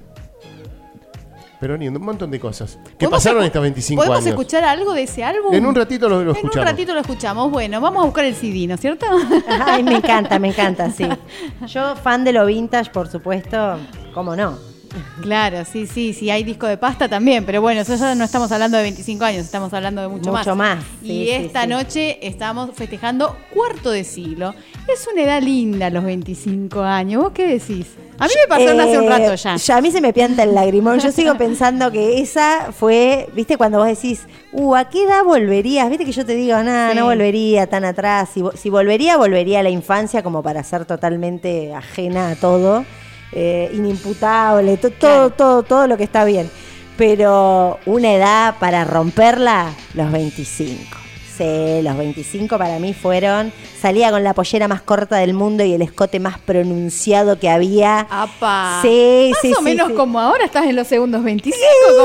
Pero lindo, un montón de cosas. ¿Qué ¿Podemos pasaron estos 25 ¿Podemos años? escuchar algo de ese álbum? En un ratito lo, lo En escuchamos. un ratito lo escuchamos. Bueno, vamos a buscar el CD, ¿no es cierto? Ay, me encanta, me encanta, sí. Yo, fan de lo vintage, por supuesto, ¿cómo no? Claro, sí, sí, sí, hay disco de pasta también, pero bueno, eso ya no estamos hablando de 25 años, estamos hablando de mucho, Mucho más, Y sí, sí, esta sí. noche estamos festejando cuarto de siglo. Es una edad linda los 25 años. ¿Vos qué decís? A mí me pasaron hace un Eh, rato ya. A mí se me pianta el lagrimón. Yo sigo pensando que esa fue, viste, cuando vos decís, uh, ¿a qué edad volverías? Viste que yo te digo, nada, Sí. no volvería tan atrás. Si volvería, volvería a la infancia como para ser totalmente ajena a todo, eh, inimputable, to- todo, todo, todo lo que está bien. Pero una edad para romperla, los 25. Sí, los 25 para mí fueron. Salía con la pollera más corta del mundo y el escote más pronunciado que había. ¡Apa! Sí, Más sí, o sí, menos sí. como ahora estás en los segundos 25,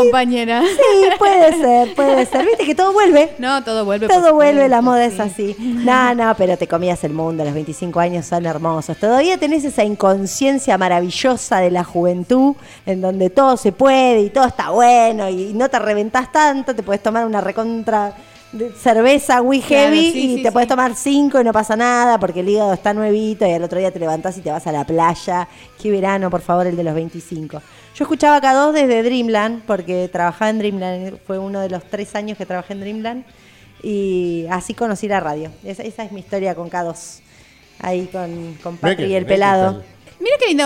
compañera. Sí, puede ser, puede ser. Viste que todo vuelve. No, todo vuelve. Todo vuelve, la moda es así. No, no, pero te comías el mundo, los 25 años son hermosos. Todavía tenés esa inconsciencia maravillosa de la juventud, en donde todo se puede y todo está bueno y no te reventás tanto, te puedes tomar una recontra cerveza muy Claro, heavy sí, y sí, te sí. puedes tomar cinco y no pasa nada porque el hígado está nuevito y al otro día te levantás y te vas a la playa. Qué verano, por favor, el de los 25. Yo escuchaba acá dos desde Dreamland porque trabajaba en Dreamland, fue uno de los tres años que trabajé en Dreamland y así conocí la radio. Esa, esa es mi historia con K2. Ahí con, con Patri y el pelado. Mira qué lindo,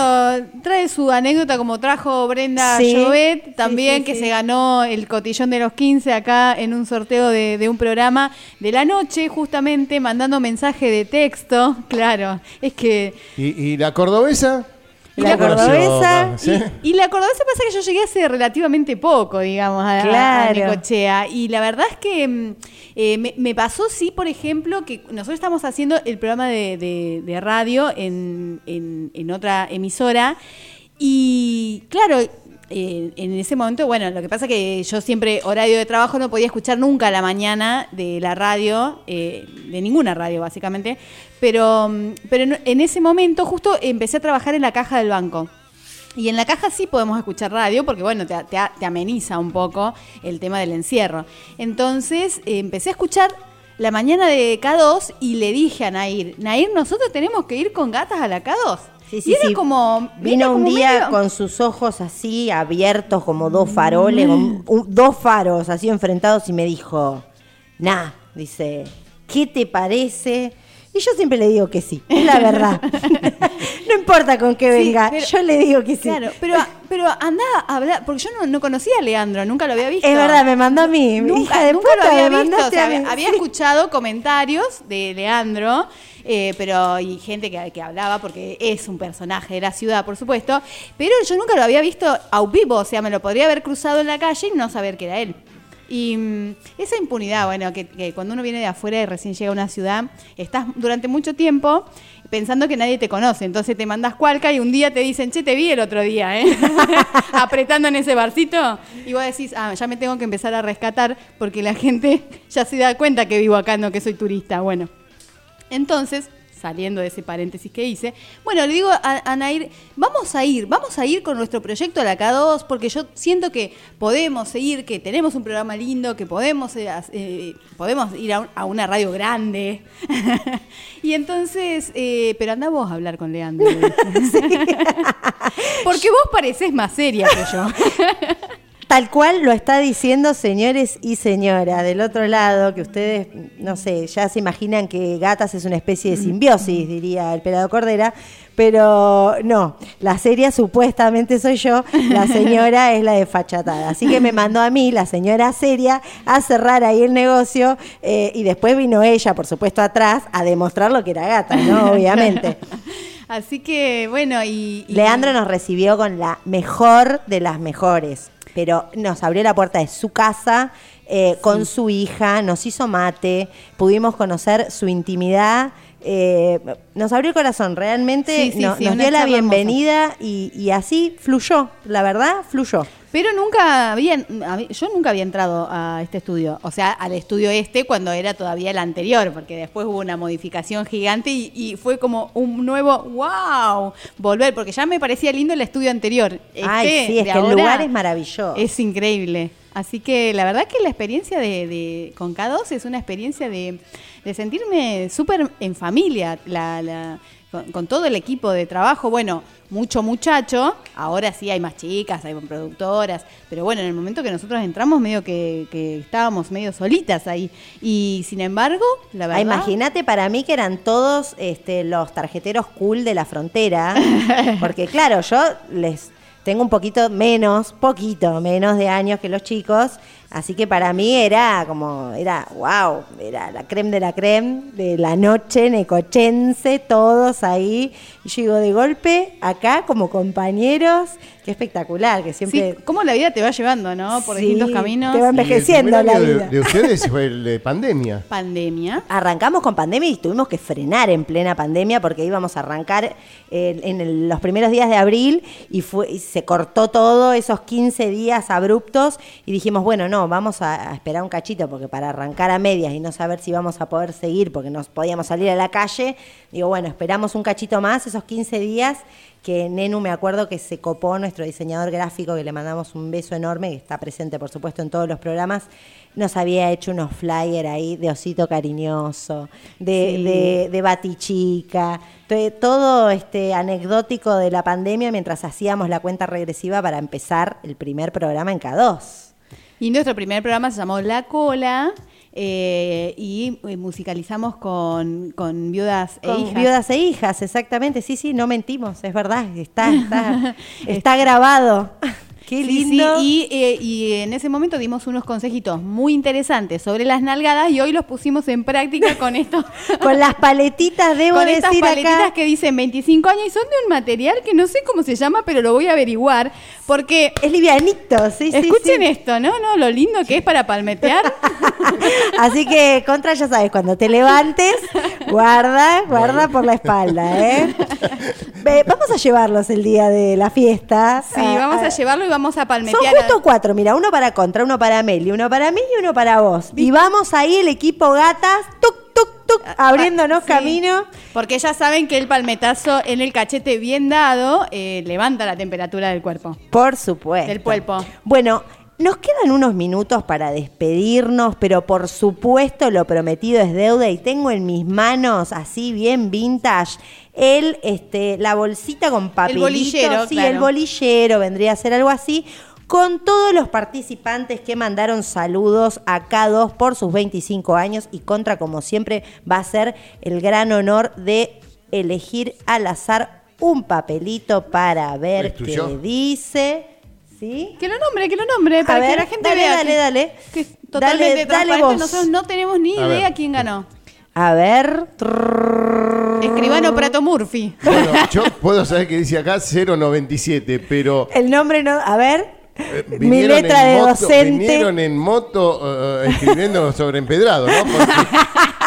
trae su anécdota como trajo Brenda Sí, Jovet, también sí, que sí. se ganó el cotillón de los 15 acá en un sorteo de, de un programa de la noche, justamente mandando mensaje de texto. Claro, es que... ¿Y, y la cordobesa? Y La cordobesa, ¿Sí? Y la cordobesa pasa que yo llegué hace relativamente poco, digamos, a, a- a Claro. Necochea. Y la verdad es que mm, eh, me, me pasó, sí, por ejemplo, que nosotros estamos haciendo el programa de, de- de radio en, en- en otra emisora. Y claro, en ese momento, bueno, lo que pasa que yo siempre, horario de trabajo, no podía escuchar nunca la mañana de la radio, eh, de ninguna radio básicamente, pero, mm, pero en, ese momento justo empecé a trabajar en la caja del banco. Y en la caja sí podemos escuchar radio, porque bueno, te, ameniza un poco el tema del encierro. Entonces empecé a escuchar la mañana de K2 y le dije a Nair, Nair, nosotros tenemos que ir con gatas a la K2. Sí, y era sí. como... Vino un como día medio- con sus ojos así abiertos como dos faroles, un- dos faros así enfrentados y me dijo, nah, dice, ¿qué te parece? Y yo siempre le digo que sí, es la verdad. no importa con qué Sí, venga, pero- yo le digo que sí. Claro, pero, pero anda a hablar, porque yo no, no conocía a Leandro, nunca lo había visto. Es verdad, me mandó a mí. Nunca, hija de nunca puta, lo había me visto, o mandaste sea, a mí. había, había Sí. escuchado comentarios de Leandro, eh, pero y gente que, que hablaba porque es un personaje de la ciudad, por supuesto, pero yo nunca lo había visto a vivo, o sea, me lo podría haber cruzado en la calle y no saber que era él. Y mm, esa impunidad, bueno, que, que cuando uno viene de afuera y recién llega a una ciudad, estás durante mucho tiempo pensando que nadie te conoce, entonces te mandas cualca y un día te dicen, che, te vi el otro día, ¿eh? apretando en ese barcito, y vos decís, ah, ya me tengo que empezar a rescatar porque la gente ya se da cuenta que vivo acá, no que soy turista. Bueno, entonces, saliendo de ese paréntesis que hice, bueno, le digo a, a Nair, vamos a ir, vamos a ir con nuestro proyecto a la K2, porque yo siento que podemos seguir, que tenemos un programa lindo, que podemos, eh, eh, podemos ir a, un- a una radio grande. y entonces, eh, pero anda vos a hablar con Leandro. porque vos parecés más seria que yo. Tal cual lo está diciendo señores y señoras del otro lado, que ustedes, no sé, ya se imaginan que gatas es una especie de simbiosis, diría el pelado Cordera, pero no, la seria supuestamente soy yo, la señora es la desfachatada. Así que me mandó a mí, la señora seria, a cerrar ahí el negocio eh, y después vino ella, por supuesto, atrás a demostrar lo que era gata, ¿no? Obviamente. Así que, bueno, y... y- Leandro nos recibió con la mejor de las mejores, pero nos abrió la puerta de su casa eh, con su hija, nos hizo mate, pudimos conocer su intimidad. eh, nos abrió el corazón, realmente Sí, sí, no- sí, nos dio la bienvenida y, y así fluyó, la verdad, fluyó. Pero nunca había, yo nunca había entrado a este estudio, o sea, al estudio este cuando era todavía el anterior, porque después hubo una modificación gigante y, y fue como un nuevo, wow, volver, porque ya me parecía lindo el estudio anterior. Ay, Este sí, es que el lugar es maravilloso. Es increíble. Así que la verdad que la experiencia de, de- con K2 es una experiencia de, de sentirme súper en familia, la, la- con, con todo el equipo de trabajo. Bueno, mucho muchacho, ahora sí hay más chicas, hay productoras, pero bueno, en el momento que nosotros entramos medio que, que estábamos medio solitas ahí. Y sin embargo, la verdad... Imagínate para mí que eran todos este, los tarjeteros cool de la frontera, porque claro, yo les tengo un poquito menos, poquito menos de años que los chicos, así que para mí era como, era wow, era la creme de la creme de la noche necochense, todos ahí. Y yo digo, de golpe, acá como compañeros, qué espectacular, que siempre... Sí, cómo la vida te va llevando, ¿no? Por Sí, distintos caminos. te va el envejeciendo la de- vida. De, ustedes fue el de pandemia. Pandemia. Arrancamos con pandemia y tuvimos que frenar en plena pandemia porque íbamos a arrancar eh, en el- los primeros días de abril y, fue, y se cortó todo esos 15 días abruptos y dijimos, bueno, no, vamos a, a esperar un cachito porque para arrancar a medias y no saber si vamos a poder seguir porque no podíamos salir a la calle, digo, bueno, esperamos un cachito más, esos 15 días que Nenu me acuerdo que se copó nuestro diseñador gráfico, que le mandamos un beso enorme, que está presente por supuesto en todos los programas, nos había hecho unos flyers ahí de osito cariñoso, de, Sí. de, de batichica, to- todo este anecdótico de la pandemia mientras hacíamos la cuenta regresiva para empezar el primer programa en K2. Y nuestro primer programa se llamó La Cola eh, y eh, musicalizamos con, con viudas e hijas. viudas e hijas, exactamente, sí, sí, no mentimos, es verdad, está, está, está grabado. Qué Sí, lindo. sí, y, eh, y en ese momento dimos unos consejitos muy interesantes sobre las nalgadas y hoy los pusimos en práctica con esto. Con las paletitas, debo con estas decir paletitas acá. que dicen 25 años y son de un material que no sé cómo se llama, pero lo voy a averiguar porque Es livianito, sí, sí. escuchen sí. esto, ¿no? No, lo lindo que es para palmetear. Así que, contra, ya sabes, cuando te levantes, guarda, guarda por la espalda, ¿eh? Vamos a llevarlos el día de la fiesta. Sí, vamos a llevarlo y vamos a Son palmetear. justo cuatro, mira, uno para Contra, uno para Meli, uno para mí y uno para vos. Y vamos ahí el equipo gatas, tuc, tuc, tuc, abriéndonos Sí, camino. Porque ya saben que el palmetazo en el cachete bien dado eh, levanta la temperatura del cuerpo. Por supuesto. Del pulpo. Bueno, Nos quedan unos minutos para despedirnos, pero por supuesto lo prometido es deuda y tengo en mis manos, así bien vintage, el, este, la bolsita con papelito. bolillero, sí, claro. el bolillero vendría a ser algo así. Con todos los participantes que mandaron saludos a K2 por sus 25 años y contra, como siempre, va a ser el gran honor de elegir al azar un papelito para ver ¿Es qué dice. ¿Sí? Que lo nombre, que lo nombre, para A que ver, la gente dale, vea. dale, que- dale. que es totalmente Dale, dale transparente. vos. Nosotros no tenemos ni A ver. idea quién ganó. A ver. Escribano Prato Murphy. Bueno, yo puedo saber que dice acá 097, pero El nombre no. A ver. eh, Mi vinieron letra en de moto- docente. Vinieron en moto eh, escribiendo sobre empedrado, ¿no? Porque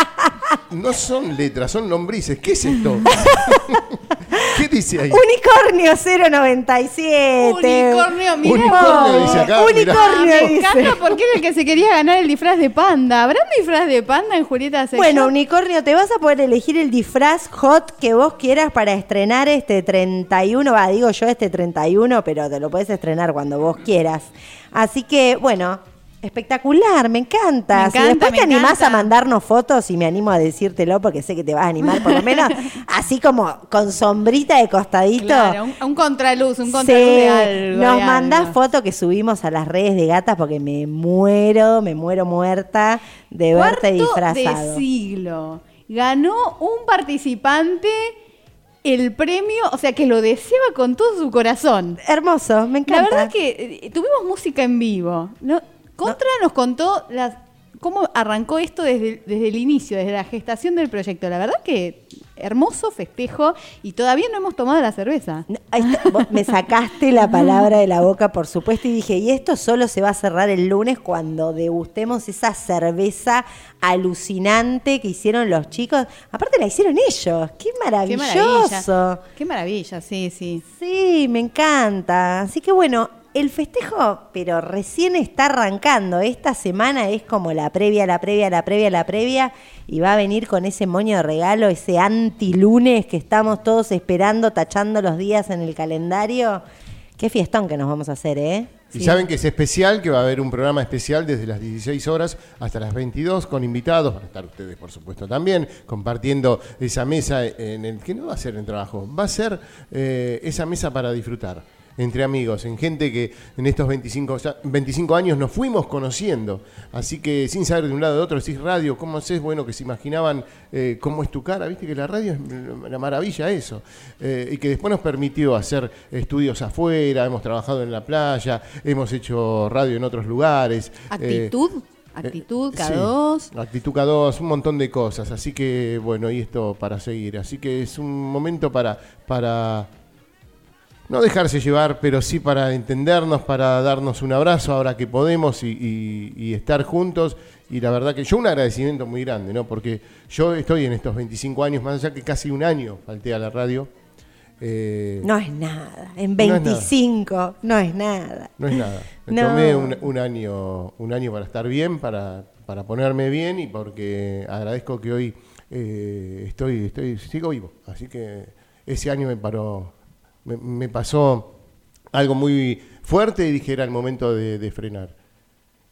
no son letras, son lombrices. ¿Qué es esto? ¿Qué dice ahí? Unicornio 097. Unicornio, mirá. Unicornio dice acá, Unicornio me dice. encanta porque era el que se quería ganar el disfraz de panda. ¿Habrá un disfraz de panda en Julieta Sex Bueno? Unicornio, te vas a poder elegir el disfraz hot que vos quieras para estrenar este 31. Va, digo yo este 31, pero te lo puedes estrenar cuando vos quieras. Así que, bueno, espectacular, me encanta. Me si después me te animás encanta. a mandarnos fotos y me animo a decírtelo porque sé que te vas a animar, por lo menos así como con sombrita de costadito. Claro, un, un contraluz, un Sí, contraluz de algo. nos de mandás algo. foto que subimos a las redes de gatas porque me muero, me muero muerta de verte Cuarto disfrazado. de siglo. Ganó un participante el premio, o sea, que lo deseaba con todo su corazón. Hermoso, me La encanta. verdad que eh, tuvimos música en vivo. ¿no? Contra nos contó las, cómo arrancó esto desde, desde el inicio, desde la gestación del proyecto. La verdad que hermoso festejo y todavía no hemos tomado la cerveza. No, ahí está, vos me sacaste la palabra de la boca, por supuesto, y dije, y esto solo se va a cerrar el lunes cuando degustemos esa cerveza alucinante que hicieron los chicos. Aparte la hicieron ellos, qué Qué maravilloso. maravilla. Qué maravilla, sí, sí. Sí, me encanta. Así que bueno, el festejo, pero recién está arrancando. Esta semana es como la previa, la previa, la previa, la previa. Y va a venir con ese moño de regalo, ese anti-lunes que estamos todos esperando, tachando los días en el calendario. Qué fiestón que nos vamos a hacer, ¿eh? Y saben que es especial, que va a haber un programa especial desde las 16 horas hasta las 22 con invitados, van a estar ustedes por supuesto también, compartiendo esa mesa en el que no va a ser en trabajo, va a ser eh, esa mesa para disfrutar entre amigos, en gente que en estos 25, ya- 25 años nos fuimos conociendo. Así que sin saber de un lado de otro, decís radio, ¿cómo haces? Bueno, que se imaginaban eh, cómo es tu cara, viste que la radio es la maravilla eso. Eh, y que después nos permitió hacer estudios afuera, hemos trabajado en la playa, hemos hecho radio en otros lugares. eh, Actitud, actitud, eh, K2. sí, actitud K2, un montón de cosas. Así que, bueno, y esto para seguir. Así que es un momento para, para no dejarse llevar, pero sí para entendernos, para darnos un abrazo ahora que podemos y, y- y estar juntos. Y la verdad que yo un agradecimiento muy grande, ¿no? Porque yo estoy en estos 25 años, más allá que casi un año falté a la radio. eh, No es nada. En No es nada. 25 no es nada. No es nada. Me No. tomé un, un año, un año para estar bien, para, para ponerme bien y porque agradezco que hoy eh, estoy, estoy, sigo vivo. Así que ese año me paró, me, me pasó algo muy fuerte y dije era el momento de, frenar.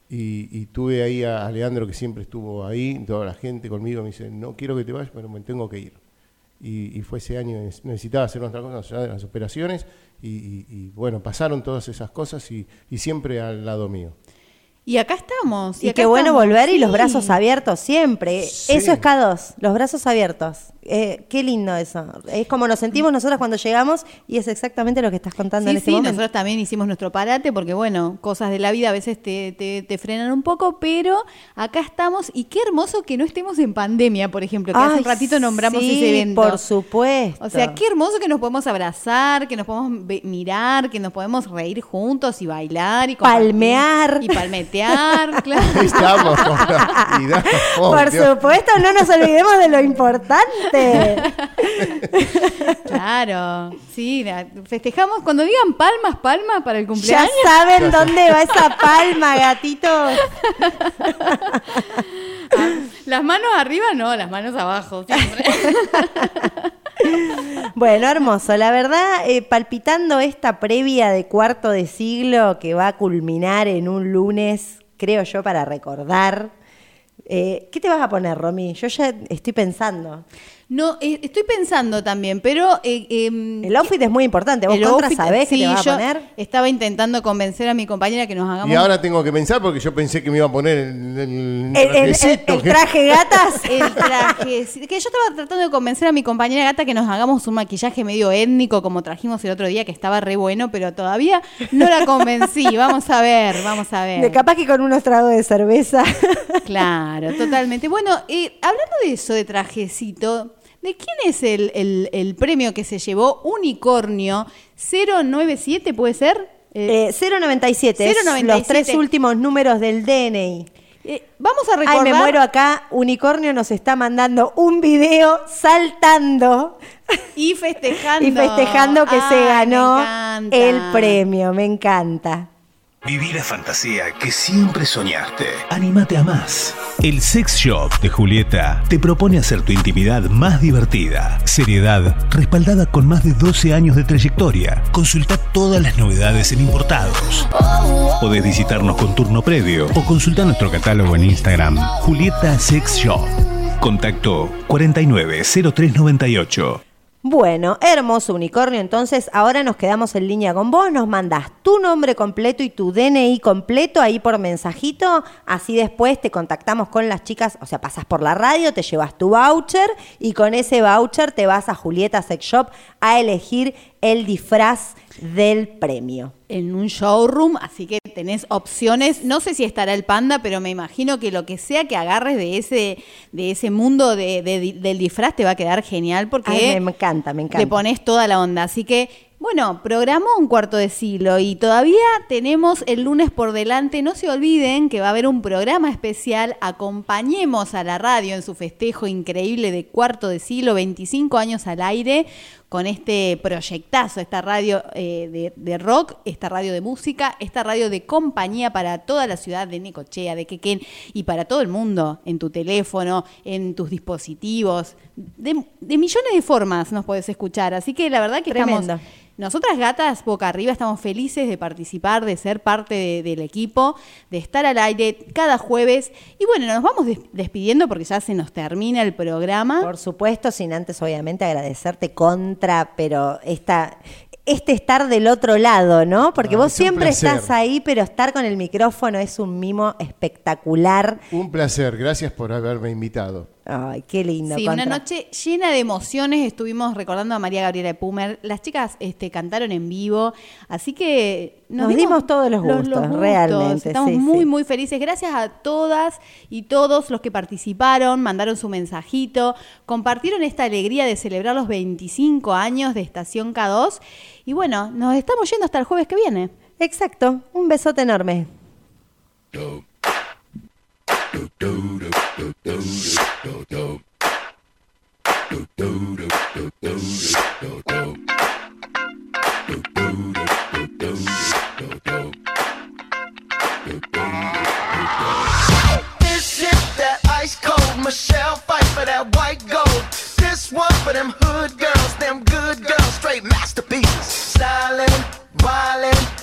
Y, tuve ahí a, a Leandro que siempre estuvo ahí, toda la gente conmigo me dice, no quiero que te vayas, pero me tengo que ir. Y, fue ese año, necesitaba hacer otra cosa, de las operaciones, y, bueno, pasaron todas esas cosas y siempre al lado mío. Y acá estamos. Y acá qué bueno estamos, volver y los sí. brazos abiertos siempre. Sí. Eso es K2, los brazos abiertos. Eh, qué lindo eso. Es como nos sentimos nosotros cuando llegamos y es exactamente lo que estás contando Sí, en este sí, momento. nosotros también hicimos nuestro parate porque, bueno, cosas de la vida a veces te, te- te frenan un poco, pero acá estamos y qué hermoso que no estemos en pandemia, por ejemplo, que hace un ratito nombramos sí, ese evento. Por supuesto. O sea, qué hermoso que nos podemos abrazar, que nos podemos mirar, que nos podemos reír juntos y bailar y compartir. Palmear. Y palmetear, claro. Estamos con la vida. Oh, Por Dios. supuesto, no nos olvidemos de lo importante. Claro, sí, la- festejamos cuando digan palmas, palmas para el ya cumpleaños. saben dónde va esa palma, gatito. Las manos arriba, no, las manos abajo, siempre. Bueno, hermoso. La verdad, eh, palpitando esta previa de cuarto de siglo que va a culminar en un lunes, creo yo, para recordar. Eh, ¿Qué te vas a poner, Romy? Yo ya estoy pensando. No, eh, estoy pensando también, pero... eh, em, El outfit es muy importante. ¿Vos el contra outfit- sabés qué sí, te vas a yo poner? Estaba intentando convencer a mi compañera que nos hagamos... Y ahora tengo que pensar porque yo pensé que me iba a poner el, el El, el- trajecito el que- traje gatas. El traje. Que yo estaba tratando de convencer a mi compañera gata que nos hagamos un maquillaje medio étnico como trajimos el otro día, que estaba re bueno, pero todavía no la convencí. Vamos a ver, vamos a ver. De capaz que con unos tragos de cerveza. Claro, totalmente. Bueno, eh, hablando de eso, de trajecito, ¿de quién es el, el- el premio que se llevó Unicornio 097, puede ser? Eh, Eh, 097, es 097. los tres últimos números del DNI. eh, vamos a Ay, recordar... me muero acá. Unicornio nos está mandando un video saltando Y festejando. y festejando que se Ay, me ganó el premio. Me encanta. Viví la fantasía que siempre soñaste. Anímate a más. El Sex Shop de Julieta te propone hacer tu intimidad más divertida. Seriedad respaldada con más de 12 años de trayectoria. Consulta todas las novedades en importados. Podés visitarnos con turno previo o consulta nuestro catálogo en Instagram. Julieta Sex Shop. Contacto 490398. Bueno, hermoso unicornio. Entonces, ahora nos quedamos en línea con vos. Nos mandas tu nombre completo y tu DNI completo ahí por mensajito. Así después te contactamos con las chicas. O sea, pasas por la radio, te llevas tu voucher y con ese voucher te vas a Julieta Sex Shop a elegir el disfraz del premio. en un showroom, así que tenés opciones. No sé si estará el panda, pero me imagino que lo que sea que agarres de ese, de ese mundo de- de- del disfraz te va a quedar genial porque Ay, me encanta, me encanta. le pones toda la onda. Así que, bueno, programó un cuarto de siglo y todavía tenemos el lunes por delante. No se olviden que va a haber un programa especial. Acompañemos a la radio en su festejo increíble de cuarto de siglo, 25 años al aire, con este proyectazo, esta radio eh, de, rock, esta radio de música, esta radio de compañía para toda la ciudad de Necochea, de Quequén y para todo el mundo, en tu teléfono, en tus dispositivos. De, de millones de formas nos puedes escuchar. Así que la verdad que Tremendo. estamos nosotras gatas, boca arriba, estamos felices de participar, de ser parte de- del equipo, de estar al aire cada jueves. Y bueno, nos vamos des- despidiendo porque ya se nos termina el programa. Por supuesto, sin antes obviamente agradecerte contra, pero esta, este estar del otro lado, ¿no? Porque Ah, vos siempre estás ahí, pero estar con el micrófono es un mimo espectacular. Un placer, gracias por haberme invitado. Ay, qué lindo. Sí, una noche llena de emociones. Estuvimos recordando a María Gabriela Pumer. Las chicas este, cantaron en vivo, así que Nos dimos todos los gustos, realmente, Estamos sí, muy, sí. muy felices. Gracias a todas y todos los que participaron, mandaron su mensajito, compartieron esta alegría de celebrar los 25 años de Estación K2. Y bueno, nos estamos yendo hasta el jueves que viene. Exacto, un besote enorme. Them hood girls, them good girls, straight masterpieces. Styling, wildin',